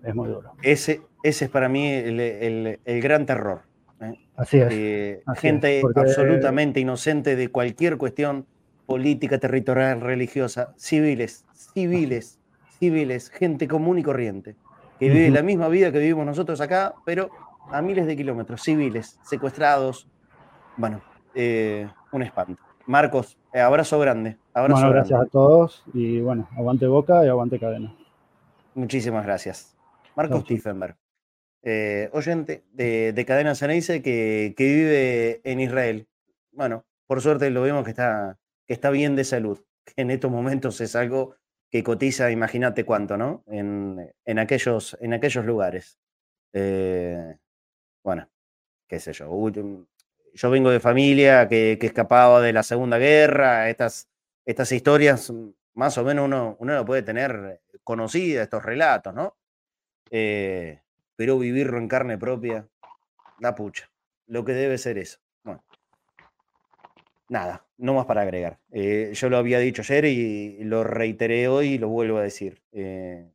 Speaker 9: Es muy duro.
Speaker 2: Ese, ese es para mí el, gran terror.
Speaker 9: ¿eh? Así es.
Speaker 2: gente absolutamente inocente de cualquier cuestión política, territorial, religiosa, civiles, civiles, civiles, gente común y corriente, que vive la misma vida que vivimos nosotros acá, pero a miles de kilómetros, civiles, secuestrados. Bueno, eh, un espanto. Marcos, eh, abrazo grande. Abrazo
Speaker 9: bueno, gracias a todos y bueno, aguante boca y aguante cadena.
Speaker 2: Muchísimas gracias. Marcos Tiefenberg, eh, oyente de, Cadena Ceneice que, que, vive en Israel. Bueno, por suerte lo vemos que está, que está bien de salud, que en estos momentos es algo que cotiza, imagínate cuánto, ¿no? En, aquellos, en aquellos lugares. Eh, bueno, qué sé yo. Yo vengo de familia que, escapaba de la Segunda Guerra, estas, estas historias, más o menos uno, uno lo puede tener conocida, estos relatos, ¿no? Eh, pero vivirlo en carne propia, la pucha. Lo que debe ser eso. Bueno, nada, no más para agregar. Eh, yo lo había dicho ayer y lo reiteré hoy y lo vuelvo a decir. Eh,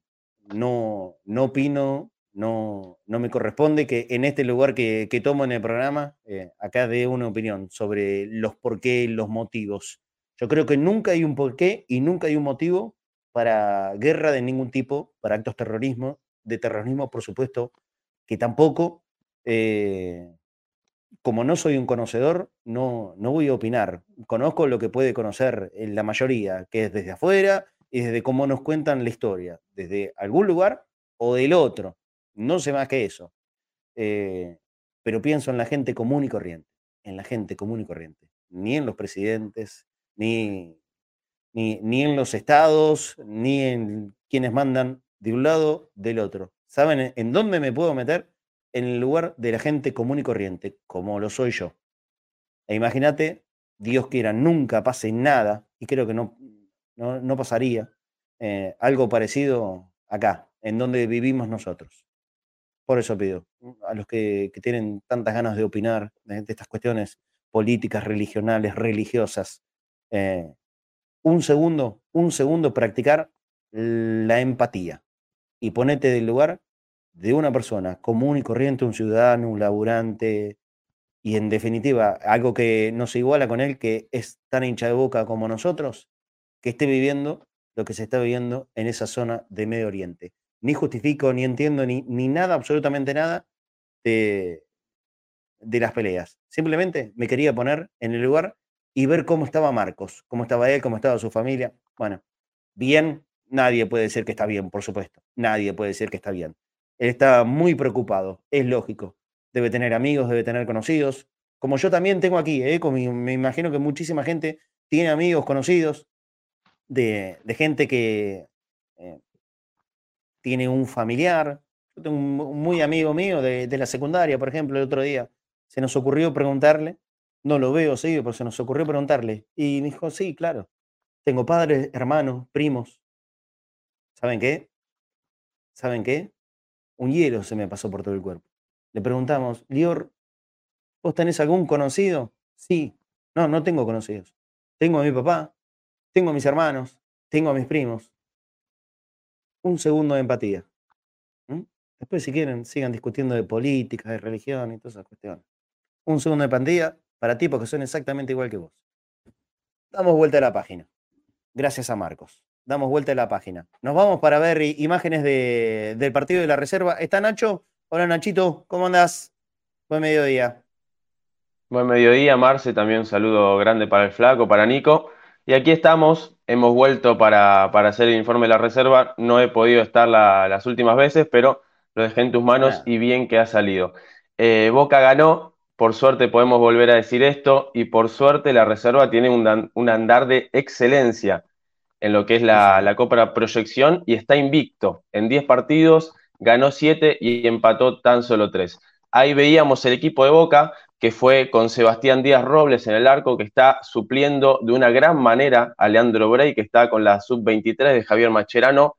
Speaker 2: no, no opino, no, no me corresponde que en este lugar que, tomo en el programa, acá dé una opinión sobre los por qué, los motivos. Yo creo que nunca hay un porqué y nunca hay un motivo para guerra de ningún tipo, para actos terrorismo, de terrorismo, por supuesto, que tampoco, eh, como no soy un conocedor, no, no voy a opinar. Conozco lo que puede conocer la mayoría, que es desde afuera y desde cómo nos cuentan la historia, desde algún lugar o del otro. No sé más que eso. Eh, pero pienso en la gente común y corriente, en la gente común y corriente, ni en los presidentes, ni, ni, ni en los estados, ni en quienes mandan de un lado, del otro. ¿Saben en dónde me puedo meter? En el lugar de la gente común y corriente, como lo soy yo. E imagínate, Dios quiera, nunca pase nada, y creo que no, no, pasaría, eh, algo parecido acá, en donde vivimos nosotros. Por eso pido a los que, tienen tantas ganas de opinar de, estas cuestiones políticas, religionales, religiosas, eh, un segundo, un segundo practicar la empatía y ponete del lugar de una persona común y corriente, un ciudadano, un laburante, y en definitiva, algo que no se iguala con él, que es tan hincha de boca como nosotros, que esté viviendo lo que se está viviendo en esa zona de Medio Oriente. Ni justifico, ni entiendo, ni, ni nada, absolutamente nada de, de las peleas. Simplemente me quería poner en el lugar y ver cómo estaba Marcos, cómo estaba él, cómo estaba su familia. Bueno, bien, Nadie puede decir que está bien, por supuesto. Nadie puede decir que está bien. Él está muy preocupado, es lógico. Debe tener amigos, debe tener conocidos, como yo también tengo aquí. ¿eh? me imagino que muchísima gente tiene amigos, conocidos, de, gente que eh, tiene un familiar. Yo tengo un, muy amigo mío de, la secundaria, por ejemplo, el otro día. Se nos ocurrió preguntarle, no lo veo seguido, pero se nos ocurrió preguntarle. Y me dijo, sí, claro. Tengo padres, hermanos, primos, ¿Saben qué? ¿Saben qué? Un hielo se me pasó por todo el cuerpo. Le preguntamos, Lior, ¿vos tenés algún conocido? Sí. No, no tengo conocidos. Tengo a mi papá, tengo a mis hermanos, tengo a mis primos. Un segundo de empatía. Después, si quieren, sigan discutiendo de política, de religión y todas esas cuestiones. Un segundo de empatía para tipos que son exactamente igual que vos. Damos vuelta a la página. Gracias a Marcos. Damos vuelta a la página. Nos vamos para ver imágenes del partido de la reserva. ¿Está Nacho? Hola Nachito, ¿cómo andás? Buen mediodía.
Speaker 10: Buen mediodía, Marce. También un saludo grande para el Flaco, para Nico. Y aquí estamos, hemos vuelto para, hacer el informe de la reserva. No he podido estar las últimas veces, pero lo dejé en tus manos y bien que ha salido. Eh, Boca ganó, por suerte podemos volver a decir esto, y por suerte la reserva tiene un, andar de excelencia en lo que es la, la Copa Proyección y está invicto. En 10 partidos ganó 7 y empató tan solo 3. Ahí veíamos el equipo de Boca, que fue con Sebastián Díaz Robles en el arco, que está supliendo de una gran manera a Leandro Bray, que está con la sub-23 de Javier Macherano.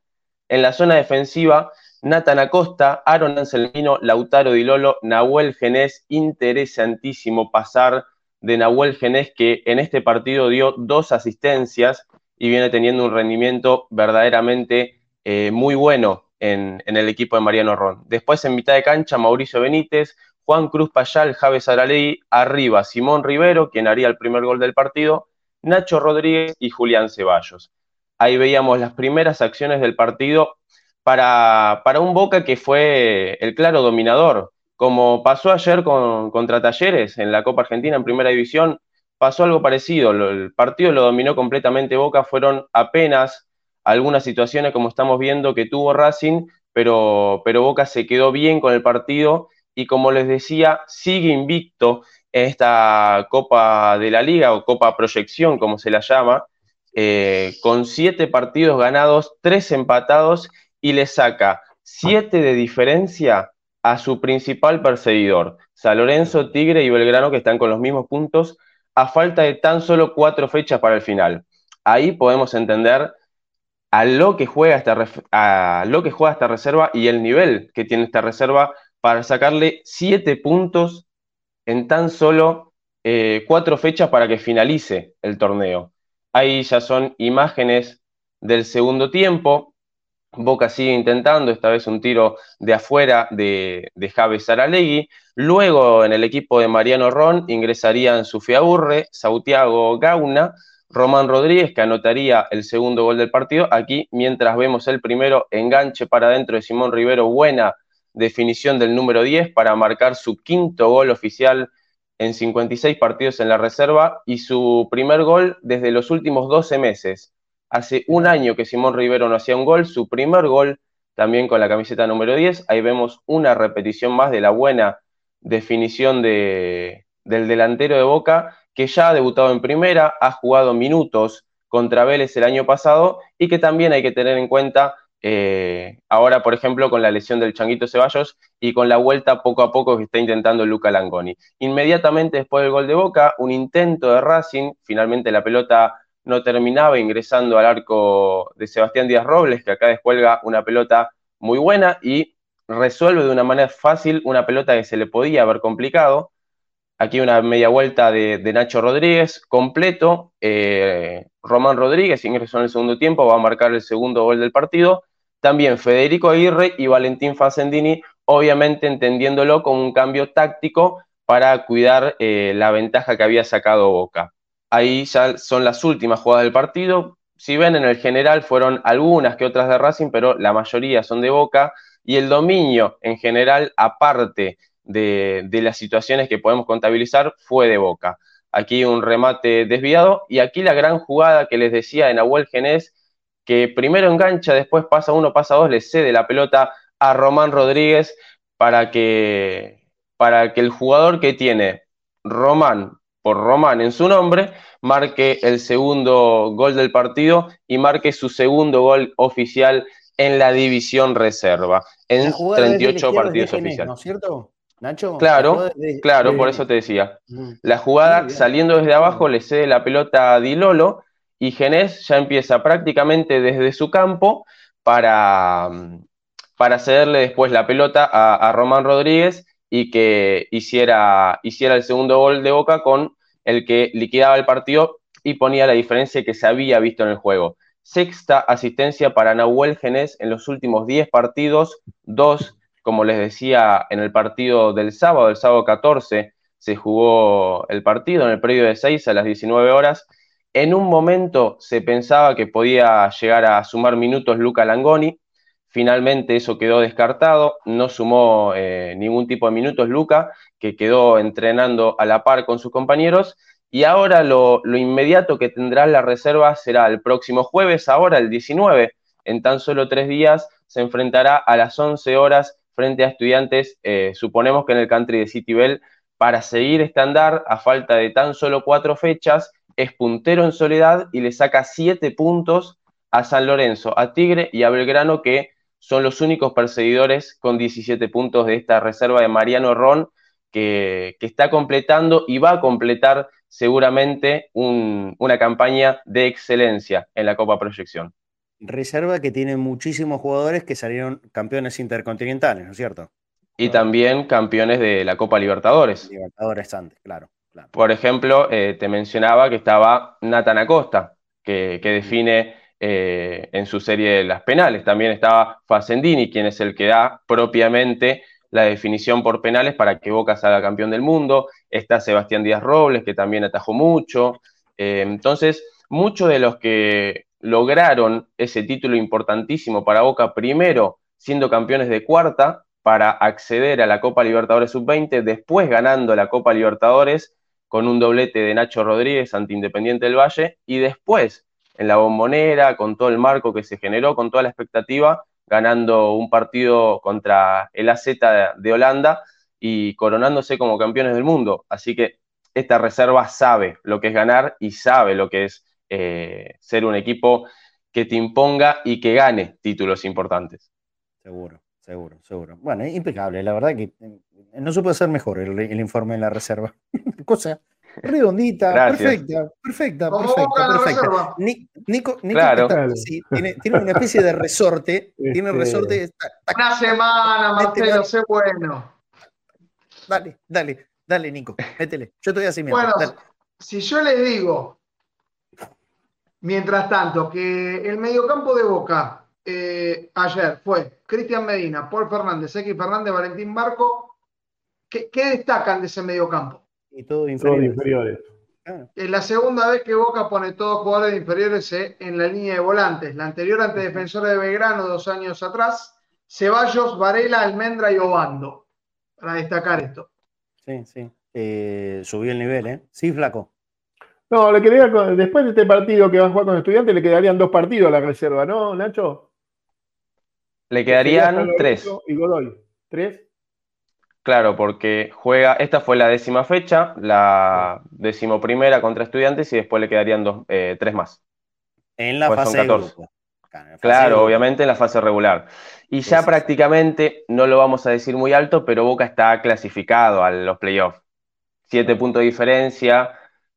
Speaker 10: En la zona defensiva, Nathan Acosta, Aaron Anselmino, Lautaro Di Lolo, Nahuel Genés, interesantísimo pasar de Nahuel Genés, que en este partido dio dos asistencias y viene teniendo un rendimiento verdaderamente eh, muy bueno en, el equipo de Mariano Ron. Después en mitad de cancha, Mauricio Benítez, Juan Cruz Payal, Javes Araley, arriba Simón Rivero, quien haría el primer gol del partido, Nacho Rodríguez y Julián Ceballos. Ahí veíamos las primeras acciones del partido para, para un Boca que fue el claro dominador. Como pasó ayer con, contra Talleres en la Copa Argentina en Primera División, pasó algo parecido. El partido lo dominó completamente Boca, fueron apenas algunas situaciones como estamos viendo que tuvo Racing, pero, pero Boca se quedó bien con el partido y como les decía, sigue invicto en esta Copa de la Liga o Copa Proyección, como se la llama, eh, con siete partidos ganados, tres empatados y le saca siete de diferencia a su principal perseguidor, San Lorenzo, Tigre y Belgrano, que están con los mismos puntos, a falta de tan solo cuatro fechas para el final. Ahí podemos entender a lo que juega esta, a lo que juega esta reserva y el nivel que tiene esta reserva para sacarle siete puntos en tan solo eh, cuatro fechas para que finalice el torneo. Ahí ya son imágenes del segundo tiempo. Boca sigue intentando, esta vez un tiro de afuera de, de Javes Aralegui. Luego en el equipo de Mariano Ron ingresarían Sufia Urre, Sautiago Gauna, Román Rodríguez, que anotaría el segundo gol del partido. Aquí, mientras vemos el primero, enganche para adentro de Simón Rivero, buena definición del número 10 para marcar su quinto gol oficial en 56 partidos en la reserva y su primer gol desde los últimos 12 meses. Hace un año que Simón Rivero no hacía un gol, su primer gol también con la camiseta número 10. Ahí vemos una repetición más de la buena definición de, del delantero de Boca, que ya ha debutado en primera, ha jugado minutos contra Vélez el año pasado y que también hay que tener en cuenta eh, ahora, por ejemplo, con la lesión del Changuito Ceballos y con la vuelta poco a poco que está intentando Luca Langoni. Inmediatamente después del gol de Boca, un intento de Racing, finalmente la pelota no terminaba ingresando al arco de Sebastián Díaz Robles, que acá descuelga una pelota muy buena y resuelve de una manera fácil una pelota que se le podía haber complicado. Aquí una media vuelta de, Nacho Rodríguez, completo. Eh, Román Rodríguez ingresó en el segundo tiempo, va a marcar el segundo gol del partido. También Federico Aguirre y Valentín Facendini, obviamente entendiéndolo como un cambio táctico para cuidar eh, la ventaja que había sacado Boca. Ahí ya son las últimas jugadas del partido. Si ven, en el general fueron algunas que otras de Racing, pero la mayoría son de Boca. Y el dominio en general, aparte de, de las situaciones que podemos contabilizar, fue de Boca. Aquí un remate desviado y aquí la gran jugada que les decía de Nahuel Genés que primero engancha, después pasa uno, pasa dos, le cede la pelota a Román Rodríguez para que, para que el jugador que tiene Román por Román en su nombre marque el segundo gol del partido y marque su segundo gol oficial en la división reserva, en 38 partidos oficiales.
Speaker 2: ¿No es cierto? Nacho.
Speaker 10: Claro, claro, por eso te decía. Mm. La jugada saliendo desde abajo le cede la pelota a Di Lolo y Genés ya empieza prácticamente desde su campo para, para cederle después la pelota a, Román Rodríguez y que hiciera, hiciera el segundo gol de Boca con el que liquidaba el partido y ponía la diferencia que se había visto en el juego. Sexta asistencia para Nahuel Genés en los últimos 10 partidos, dos, como les decía, en el partido del sábado, el sábado 14, se jugó el partido en el periodo de 6 a las 19 horas En un momento se pensaba que podía llegar a sumar minutos Luca Langoni, finalmente eso quedó descartado, no sumó eh, ningún tipo de minutos Luca, que quedó entrenando a la par con sus compañeros, y ahora lo, inmediato que tendrá la reserva será el próximo jueves, ahora el 19, en tan solo tres días se enfrentará a las 11 horas frente a estudiantes, eh, suponemos que en el country de City Bell, para seguir estándar a falta de tan solo cuatro fechas, es puntero en soledad y le saca siete puntos a San Lorenzo, a Tigre y a Belgrano, que son los únicos perseguidores con 17 puntos de esta reserva de Mariano Ron, que, está completando y va a completar seguramente una campaña de excelencia en la Copa Proyección.
Speaker 2: Reserva que tiene muchísimos jugadores que salieron campeones intercontinentales, ¿no es cierto?
Speaker 10: Y también campeones de la Copa Libertadores.
Speaker 2: Libertadores antes, claro.
Speaker 10: Por ejemplo, eh, te mencionaba que estaba Nathan Acosta, que, define eh, en su serie de las penales. También estaba Facendini, quien es el que da propiamente la definición por penales para que Boca salga campeón del mundo. Está Sebastián Díaz Robles, que también atajó mucho. Eh, entonces, muchos de los que lograron ese título importantísimo para Boca, primero siendo campeones de cuarta para acceder a la Copa Libertadores Sub-20, después ganando la Copa Libertadores con un doblete de Nacho Rodríguez ante Independiente del Valle, y después en la bombonera, con todo el marco que se generó, con toda la expectativa, ganando un partido contra el AZ de Holanda y coronándose como campeones del mundo. Así que esta reserva sabe lo que es ganar y sabe lo que es eh, ser un equipo que te imponga y que gane títulos importantes.
Speaker 2: Seguro, seguro, seguro. Bueno, impecable. La verdad que eh, no se puede hacer mejor el, informe en la reserva. Cosa redondita, perfecta, perfecta, perfecta, perfecta. Nico, Nico tiene, una especie de resorte. Tiene
Speaker 4: este,
Speaker 2: resorte.
Speaker 4: una semana, Marcelo, sé bueno.
Speaker 2: Dale, dale, dale, Nico, métele. Yo estoy así
Speaker 4: Bueno, si yo les digo, mientras tanto, que el mediocampo de Boca eh, ayer fue Cristian Medina, Paul Fernández, X Fernández, Valentín Marco. ¿Qué, destacan de ese mediocampo?
Speaker 2: Y todos inferiores.
Speaker 4: Es la segunda vez que Boca pone todos jugadores inferiores eh, en la línea de volantes. La anterior ante Defensor de Belgrano, dos años atrás. Ceballos, Varela, Almendra y Obando. Para destacar esto.
Speaker 2: Sí, sí. Eh, subió el nivel, ¿eh? Sí, flaco.
Speaker 3: No, le quedaría después de este partido que va a jugar con estudiantes, le quedarían dos partidos a la reserva, ¿no, Nacho?
Speaker 10: Le quedarían tres.
Speaker 3: Y Godoy. ¿Tres?
Speaker 10: Claro, porque juega, esta fue la décima fecha, la decimoprimera contra estudiantes y después le quedarían dos, eh, tres más.
Speaker 2: En la pues fase de grupo.
Speaker 10: Claro, obviamente en la fase regular. Y ya prácticamente, no lo vamos a decir muy alto, pero Boca está clasificado a los playoffs. Siete puntos de diferencia,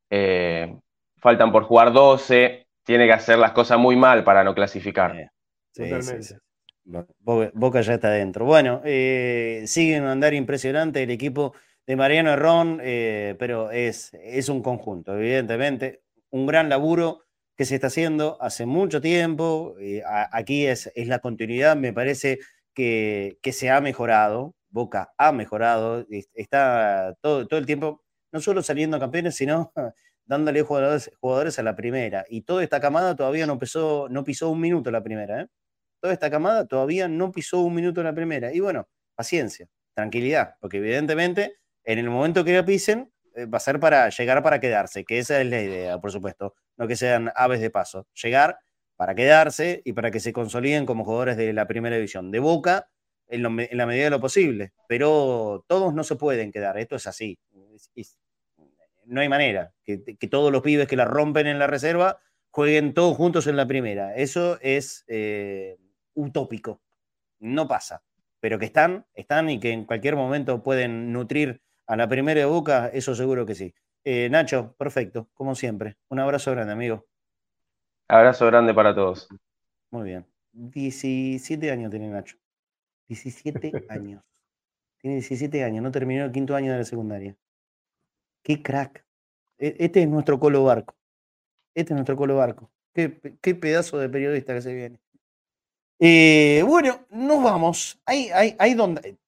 Speaker 10: eh, faltan por jugar 12, tiene que hacer las cosas muy mal para no clasificar.
Speaker 2: Totalmente. Boca ya está adentro. Bueno, eh, sigue un andar impresionante el equipo de Mariano Herrón, eh, pero es, es un conjunto, evidentemente. Un gran laburo que se está haciendo hace mucho tiempo. Eh, aquí es, es, la continuidad, me parece que, que, se ha mejorado. Boca ha mejorado, está todo, todo el tiempo, no solo saliendo campeones, sino dándole jugadores, jugadores a la primera. Y toda esta camada todavía no, pisó, no pisó un minuto la primera. ¿eh? Toda esta camada todavía no pisó un minuto en la primera. Y bueno, paciencia, tranquilidad, porque evidentemente en el momento que la pisen eh, va a ser para llegar para quedarse, que esa es la idea, por supuesto, no que sean aves de paso, llegar para quedarse y para que se consoliden como jugadores de la primera división. De Boca, en, la medida de lo posible, pero todos no se pueden quedar, esto es así. no hay manera que, todos los pibes que la rompen en la reserva jueguen todos juntos en la primera. Eso es eh, utópico. No pasa. Pero que están, están y que en cualquier momento pueden nutrir a la primera de boca, eso seguro que sí. Eh, Nacho, perfecto, como siempre. Un abrazo grande, amigo.
Speaker 10: Abrazo grande para todos.
Speaker 2: Muy bien. 17 años tiene Nacho. 17 años. Tiene 17 años, no terminó el quinto año de la secundaria. Qué crack. E, este es nuestro Colo Barco. Este es nuestro Colo Barco. Qué, qué pedazo de periodista que se viene. Eh, bueno, nos vamos. Hay, hay, hay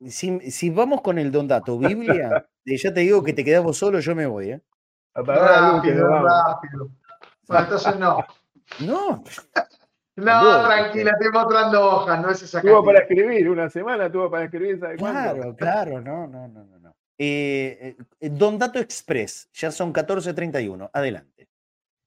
Speaker 2: si, vamos con el don dato, Biblia, ya te digo que te quedamos solo, yo me voy. ¿eh?
Speaker 4: Rápido, rápido. Bueno, entonces no.
Speaker 2: No.
Speaker 4: No,
Speaker 2: No,
Speaker 4: tranquila, estoy mostrando hojas, no es esa
Speaker 3: Tuvo para escribir, una semana tuvo para escribir, ¿sabe cuánto?
Speaker 2: Claro, claro, no, no, no, no. no. Eh, eh, Don Dato Express, ya son 14.31. Adelante.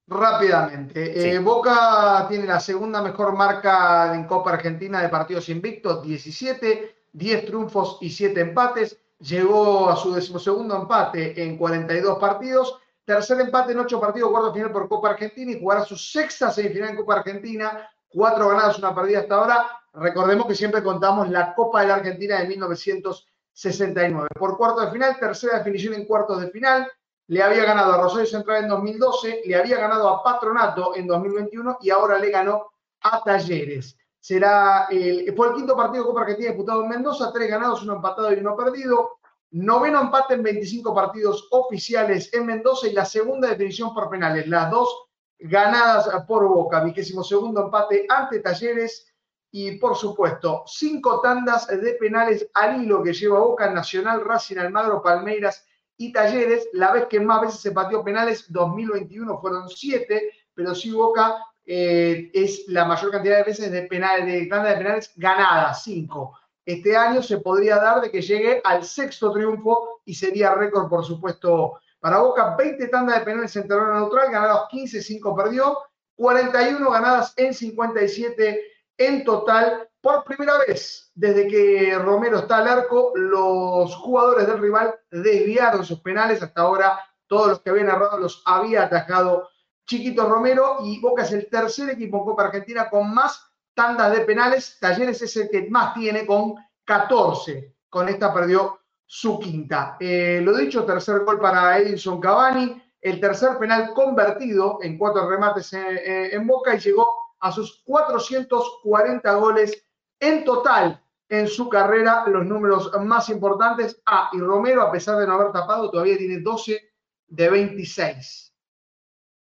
Speaker 4: Rápidamente.
Speaker 2: Sí.
Speaker 4: eh, Boca tiene la segunda mejor marca en Copa Argentina de partidos invictos, 17, 10 triunfos y 7 empates. Llegó a su decimosegundo empate en 42 partidos. Tercer empate en 8 partidos, cuarto final por Copa Argentina y jugará su sexta semifinal en Copa Argentina. Cuatro ganadas, una perdida hasta ahora. Recordemos que siempre contamos la Copa de la Argentina de 1969. Por cuarto de final, tercera definición en cuartos de final le había ganado a Rosario Central en 2012, le había ganado a Patronato en 2021 y ahora le ganó a Talleres. Será el, fue el quinto partido de Copa Argentina disputado en Mendoza, tres ganados, uno empatado y uno perdido. Noveno empate en 25 partidos oficiales en Mendoza y la segunda definición por penales, las dos ganadas por Boca. Vigésimo segundo empate ante Talleres y por supuesto cinco tandas de penales al hilo que lleva Boca, Nacional, Racing, Almagro, Palmeiras y Talleres. La vez que más veces se pateó penales, 2021 fueron siete, pero sí Boca eh, es la mayor cantidad de veces de penales, de tanda de penales ganadas, cinco. Este año se podría dar de que llegue al sexto triunfo y sería récord, por supuesto, para Boca. 20 tandas de penales en terreno neutral, ganados 15, 5 perdió, 41 ganadas en 57 en total. Por primera vez desde que Romero está al arco, los jugadores del rival desviaron sus penales. Hasta ahora, todos los que habían errado los había atajado Chiquito Romero y Boca es el tercer equipo en Copa Argentina con más tandas de penales. Talleres es el que más tiene con 14. Con esta perdió su quinta. Eh, lo dicho, tercer gol para Edinson Cavani, el tercer penal convertido en cuatro remates en, en Boca y llegó a sus 440 goles en total en su carrera, los números más importantes. Ah, y Romero, a pesar de no haber tapado, todavía tiene 12 de 26.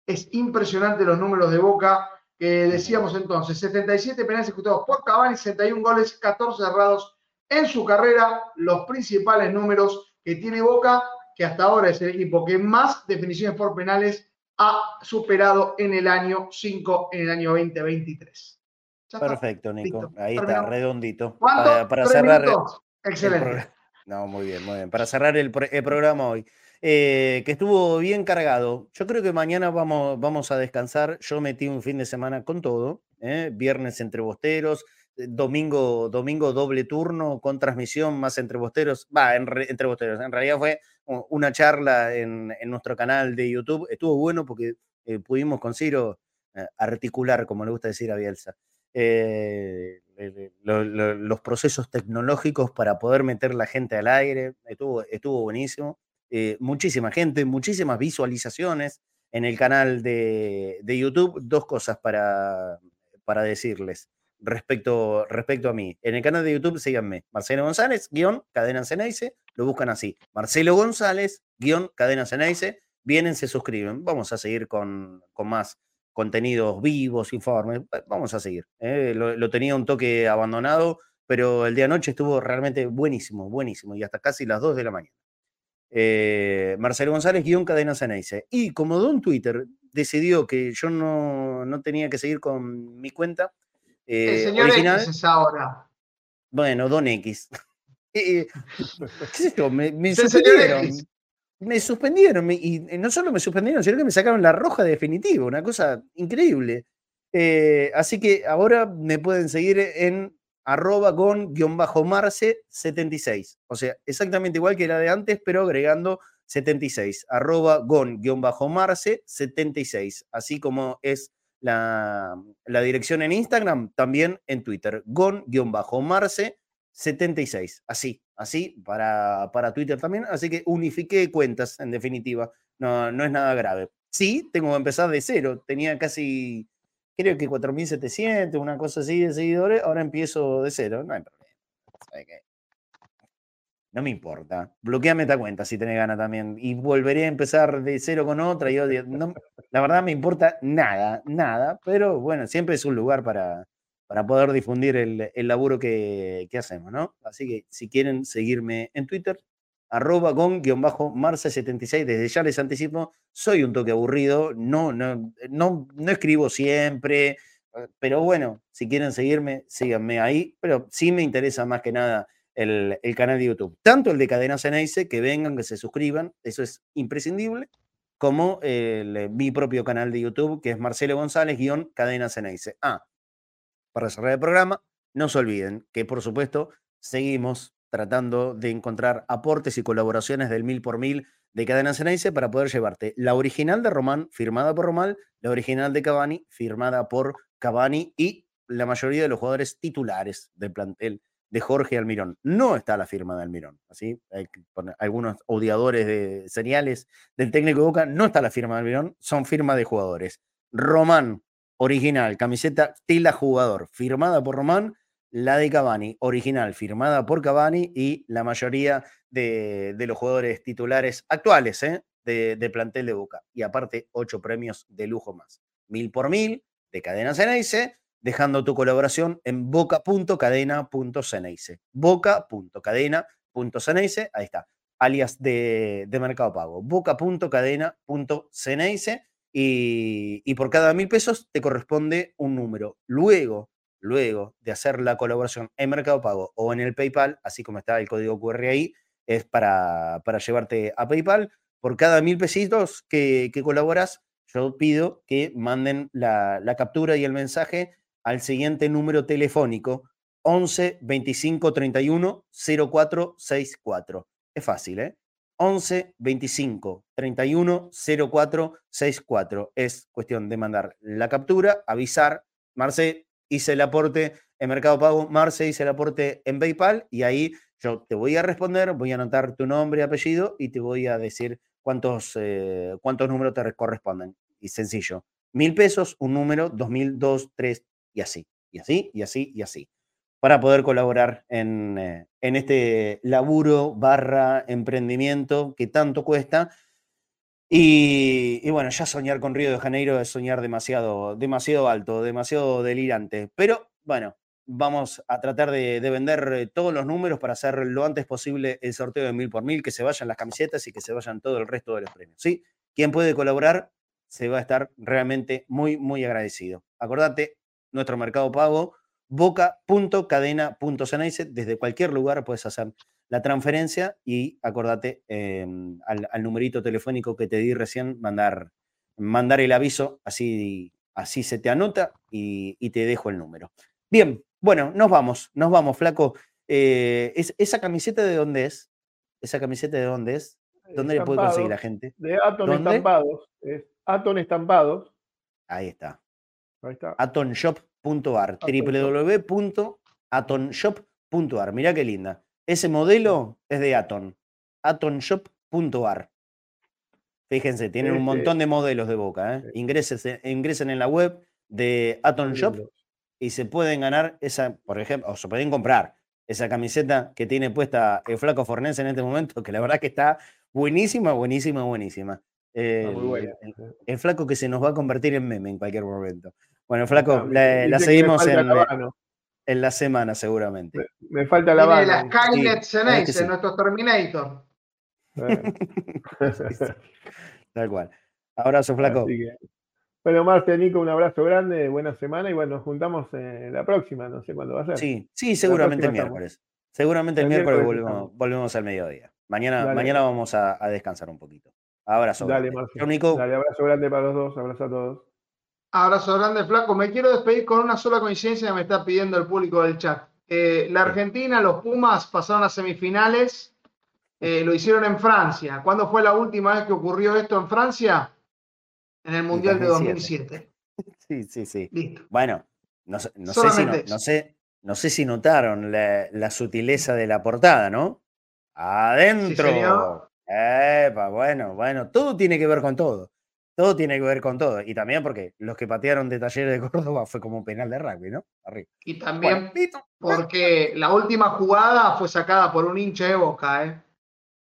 Speaker 4: Es impresionante los números de Boca que decíamos entonces. 77 penales ejecutados por Cavani, 61 goles, 14 cerrados en su carrera. Los principales números que tiene Boca, que hasta ahora es el equipo que más definiciones por penales ha superado en el año 5, en el año 2023.
Speaker 2: Perfecto, Nico.
Speaker 4: Listo.
Speaker 2: Ahí está, redondito. Para, cerrar.
Speaker 4: minutos. Excelente.
Speaker 2: programa. No, muy bien, muy bien. Para cerrar el, pro- el programa hoy, eh, que estuvo bien cargado. Yo creo que mañana vamos, vamos a descansar. Yo metí un fin de semana con todo. ¿eh? Viernes entre bosteros, eh, domingo, domingo doble turno con transmisión más entre bosteros. Va, en re- entre bosteros. En realidad fue una charla en, en nuestro canal de YouTube. Estuvo bueno porque eh, pudimos con Ciro articular, como le gusta decir a Bielsa eh, lo- lo- los procesos tecnológicos para poder meter la gente al aire. Estuvo, estuvo buenísimo. Eh, muchísima gente, muchísimas visualizaciones en el canal de, de YouTube. Dos cosas para, para decirles respecto, respecto a mí. En el canal de YouTube síganme, Marcelo González, guion, Cadena Ceneice, lo buscan así. Marcelo González, guion, Cadena Ceneice, vienen, se suscriben. Vamos a seguir con, con más contenidos vivos, informes. Va- Vamos a seguir. ¿eh? Lo, lo tenía un toque abandonado, pero el día anoche estuvo realmente buenísimo, buenísimo, y hasta casi las 2 de la mañana. Eh, Marcelo González, guion Cadena Ceneice. Y como Don Twitter decidió que yo no, no tenía que seguir con mi cuenta
Speaker 4: El
Speaker 2: eh,
Speaker 4: señor
Speaker 2: original,
Speaker 4: X es ahora.
Speaker 2: bueno, Don X. ¿Qué es esto? Me, me
Speaker 4: el señor. X.
Speaker 2: Me suspendieron. y eh, no solo me suspendieron, sino que me sacaron la roja definitiva. Una cosa increíble. Eh, así que ahora me pueden seguir en arroba con guion bajo marce 76. O sea, exactamente igual que la de antes, pero agregando 76. Arroba con guion bajo marce 76. Así como es la, dirección en Instagram, también en Twitter. Gon guion bajo 76. Así, así para, para Twitter también. Así que unifiqué cuentas, en definitiva. No, no es nada grave. Sí, tengo que empezar de cero. Tenía casi, creo que 4.700, una cosa así de seguidores. Ahora empiezo de cero. No hay problema. No me importa. Bloqueame esta cuenta si tenés ganas también. Y volveré a empezar de cero con otra. Y no- la verdad me importa nada, nada. Pero bueno, siempre es un lugar para, para poder difundir el, el laburo que, que hacemos, ¿no? Así que si quieren seguirme en Twitter, arroba gon-marce76. Desde ya les anticipo, soy un toque aburrido, no, no, no, no escribo siempre, eh, pero bueno, si quieren seguirme, síganme ahí, pero sí me interesa más que nada el, el canal de YouTube. Tanto el de Cadena Ceneice, que vengan, que se suscriban, eso es imprescindible, como el, eh, mi propio canal de YouTube, que es Marcelo González, guion Cadena Ceneice. Ah, para cerrar el programa, no se olviden que, por supuesto, seguimos tratando de encontrar aportes y colaboraciones del mil por mil de Cadena Ceneice para poder llevarte la original de Román, firmada por Román, la original de Cavani, firmada por Cavani y la mayoría de los jugadores titulares del plantel de Jorge Almirón. No está la firma de Almirón, así hay algunos odiadores de señales del técnico de Boca, no está la firma de Almirón, son firmas de jugadores. Román, original, camiseta tela jugador, firmada por Román, la de Cavani, original, firmada por Cavani y la mayoría de, los jugadores titulares actuales ¿eh? de, plantel de Boca. Y aparte, ocho premios de lujo más. Mil por mil de Cadena Ceneice, dejando tu colaboración en boca.cadena.ceneice. Boca.cadena.ceneice, ahí está, alias de, de Mercado Pago. Boca.cadena.ceneice y, por cada mil pesos te corresponde un número. Luego luego de hacer la colaboración en Mercado Pago o en el PayPal, así como está el código QR ahí, es para, para llevarte a PayPal. Por cada mil pesitos que, colaboras, yo pido que manden la, captura y el mensaje al siguiente número telefónico 11 25 31 04 64. Es fácil, ¿eh? 11 25 31 04 64. Es cuestión de mandar la captura, avisar, Marce, hice el aporte en Mercado Pago, Marce hice el aporte en PayPal y ahí yo te voy a responder, voy a anotar tu nombre apellido y te voy a decir cuántos, eh, cuántos números te corresponden. Y sencillo, mil pesos, un número, dos mil, dos, tres y así, y así, y así, y así, para poder colaborar en, eh, en este laburo barra emprendimiento que tanto cuesta y, bueno, ya soñar con Río de Janeiro es soñar demasiado, demasiado alto, demasiado delirante. Pero bueno, vamos a tratar de, vender eh, todos los números para hacer lo antes posible el sorteo de mil por mil, que se vayan las camisetas y que se vayan todo el resto de los premios. ¿sí? Quien puede colaborar se va a estar realmente muy, muy agradecido. Acordate, nuestro mercado pago, boca.cadena.ceneice, desde cualquier lugar puedes hacer la transferencia y acordate em, al, numerito telefónico que te di recién, mandar, mandar el aviso, así, así se te anota y, te dejo el número. Bien, bueno, nos vamos, nos vamos, flaco. Eh, ¿Esa camiseta de dónde es? ¿Esa camiseta de dónde es? ¿Dónde le puede conseguir la gente?
Speaker 3: De Aton Estampados. Es Aton Estampados.
Speaker 2: Ahí está. Ahí está. Atonshop.ar. www.atonshop.ar. Mirá qué linda. Ese modelo es de Aton, atonshop.ar. Fíjense, tienen un montón de modelos de boca. ¿eh? Ingresen, en la web de Aton Shop y se pueden ganar esa, por ejemplo, o se pueden comprar esa camiseta que tiene puesta el flaco Fornés en este momento, que la verdad que está buenísima, buenísima, buenísima. El, el, flaco que se nos va a convertir en meme en cualquier momento. Bueno, flaco, la, seguimos en en la semana, seguramente.
Speaker 3: Me, falta la
Speaker 4: banda. la Skynet sí, nuestro Terminator.
Speaker 2: Tal cual. Abrazo, flaco.
Speaker 3: bueno, Marte, Nico, un abrazo grande, buena semana y bueno, nos juntamos en la próxima, no sé cuándo va a ser.
Speaker 2: Sí, sí, seguramente el miércoles. Seguramente el, miércoles, volvemos, al mediodía. Mañana, mañana vamos a, descansar un poquito. Abrazo.
Speaker 3: Dale, Marce. Dale, abrazo grande para los dos, abrazo a todos.
Speaker 4: Abrazo grande, Flaco. Me quiero despedir con una sola coincidencia que me está pidiendo el público del chat. Eh, la Argentina, los Pumas pasaron a semifinales, eh, lo hicieron en Francia. ¿Cuándo fue la última vez que ocurrió esto en Francia? En el Mundial de 2007.
Speaker 2: Sí, sí, sí. Listo. Bueno, no, sé, si notaron la, sutileza de la portada, ¿no? Adentro. bueno, bueno, todo tiene que ver con todo. Todo tiene que ver con todo. Y también porque los que patearon de Talleres de Córdoba fue como un penal de rugby, ¿no? Arriba.
Speaker 4: Y también porque la última jugada fue sacada por un hincha de Boca, ¿eh?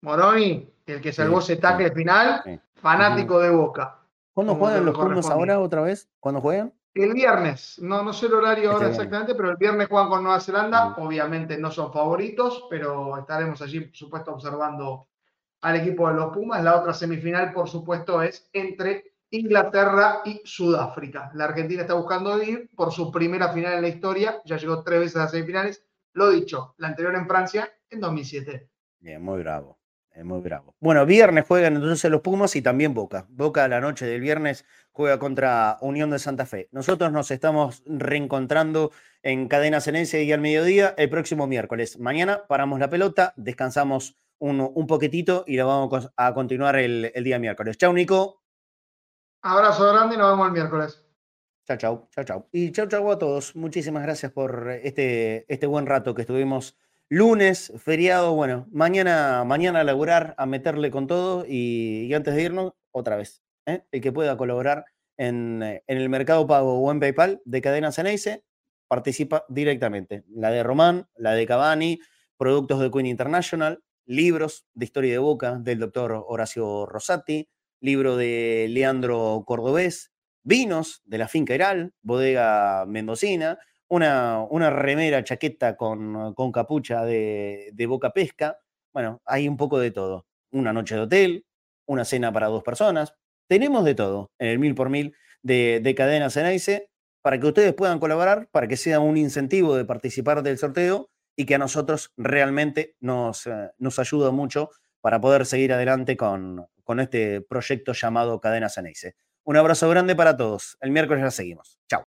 Speaker 4: Moroni, el que salvó ese tackle final, fanático de Boca.
Speaker 2: ¿Cuándo juegan los Pumas ahora otra vez? ¿Cuándo juegan?
Speaker 4: El viernes, no, no sé el horario ahora
Speaker 2: Este
Speaker 4: exactamente, pero el viernes juegan con Nueva Zelanda. Obviamente no son favoritos, pero estaremos allí, por supuesto, observando al equipo de los Pumas. La otra semifinal, por supuesto, es entre Inglaterra y Sudáfrica. La Argentina está buscando ir por su primera final en la historia. Ya llegó tres veces a las semifinales. Lo dicho, la anterior en Francia en 2007.
Speaker 2: Bien, muy bravo. Es muy bravo. Bueno, viernes juegan entonces los Pumas y también Boca. Boca a la noche del viernes juega contra Unión de Santa Fe. Nosotros nos estamos reencontrando en Cadena Cenense y al mediodía el próximo miércoles. Mañana paramos la pelota, descansamos un, un poquitito y la vamos a continuar el, el día miércoles. Chau, Nico.
Speaker 4: Abrazo grande y nos vemos el miércoles.
Speaker 2: Chau, chau, chau, chau. Y chau, chau a todos. Muchísimas gracias por este, este buen rato que estuvimos lunes, feriado. Bueno, mañana, mañana a laburar, a meterle con todo y, y antes de irnos, otra vez. ¿eh? El que pueda colaborar en, eh, en, el Mercado Pago o en PayPal de Cadena Ceneice participa directamente. La de Román, la de Cavani, productos de Queen International, libros de historia de Boca del doctor Horacio Rosati, libro de Leandro Cordobés, vinos de la finca Heral, bodega mendocina, una, una remera, chaqueta con, con capucha de, de, Boca Pesca. Bueno, hay un poco de todo. Una noche de hotel, una cena para dos personas. Tenemos de todo en el mil por mil de, de Cadena Ceneice para que ustedes puedan colaborar, para que sea un incentivo de participar del sorteo y que a nosotros realmente nos, eh, nos ayuda mucho para poder seguir adelante con, con este proyecto llamado Cadena Ceneice. Un abrazo grande para todos. El miércoles la seguimos. Chao.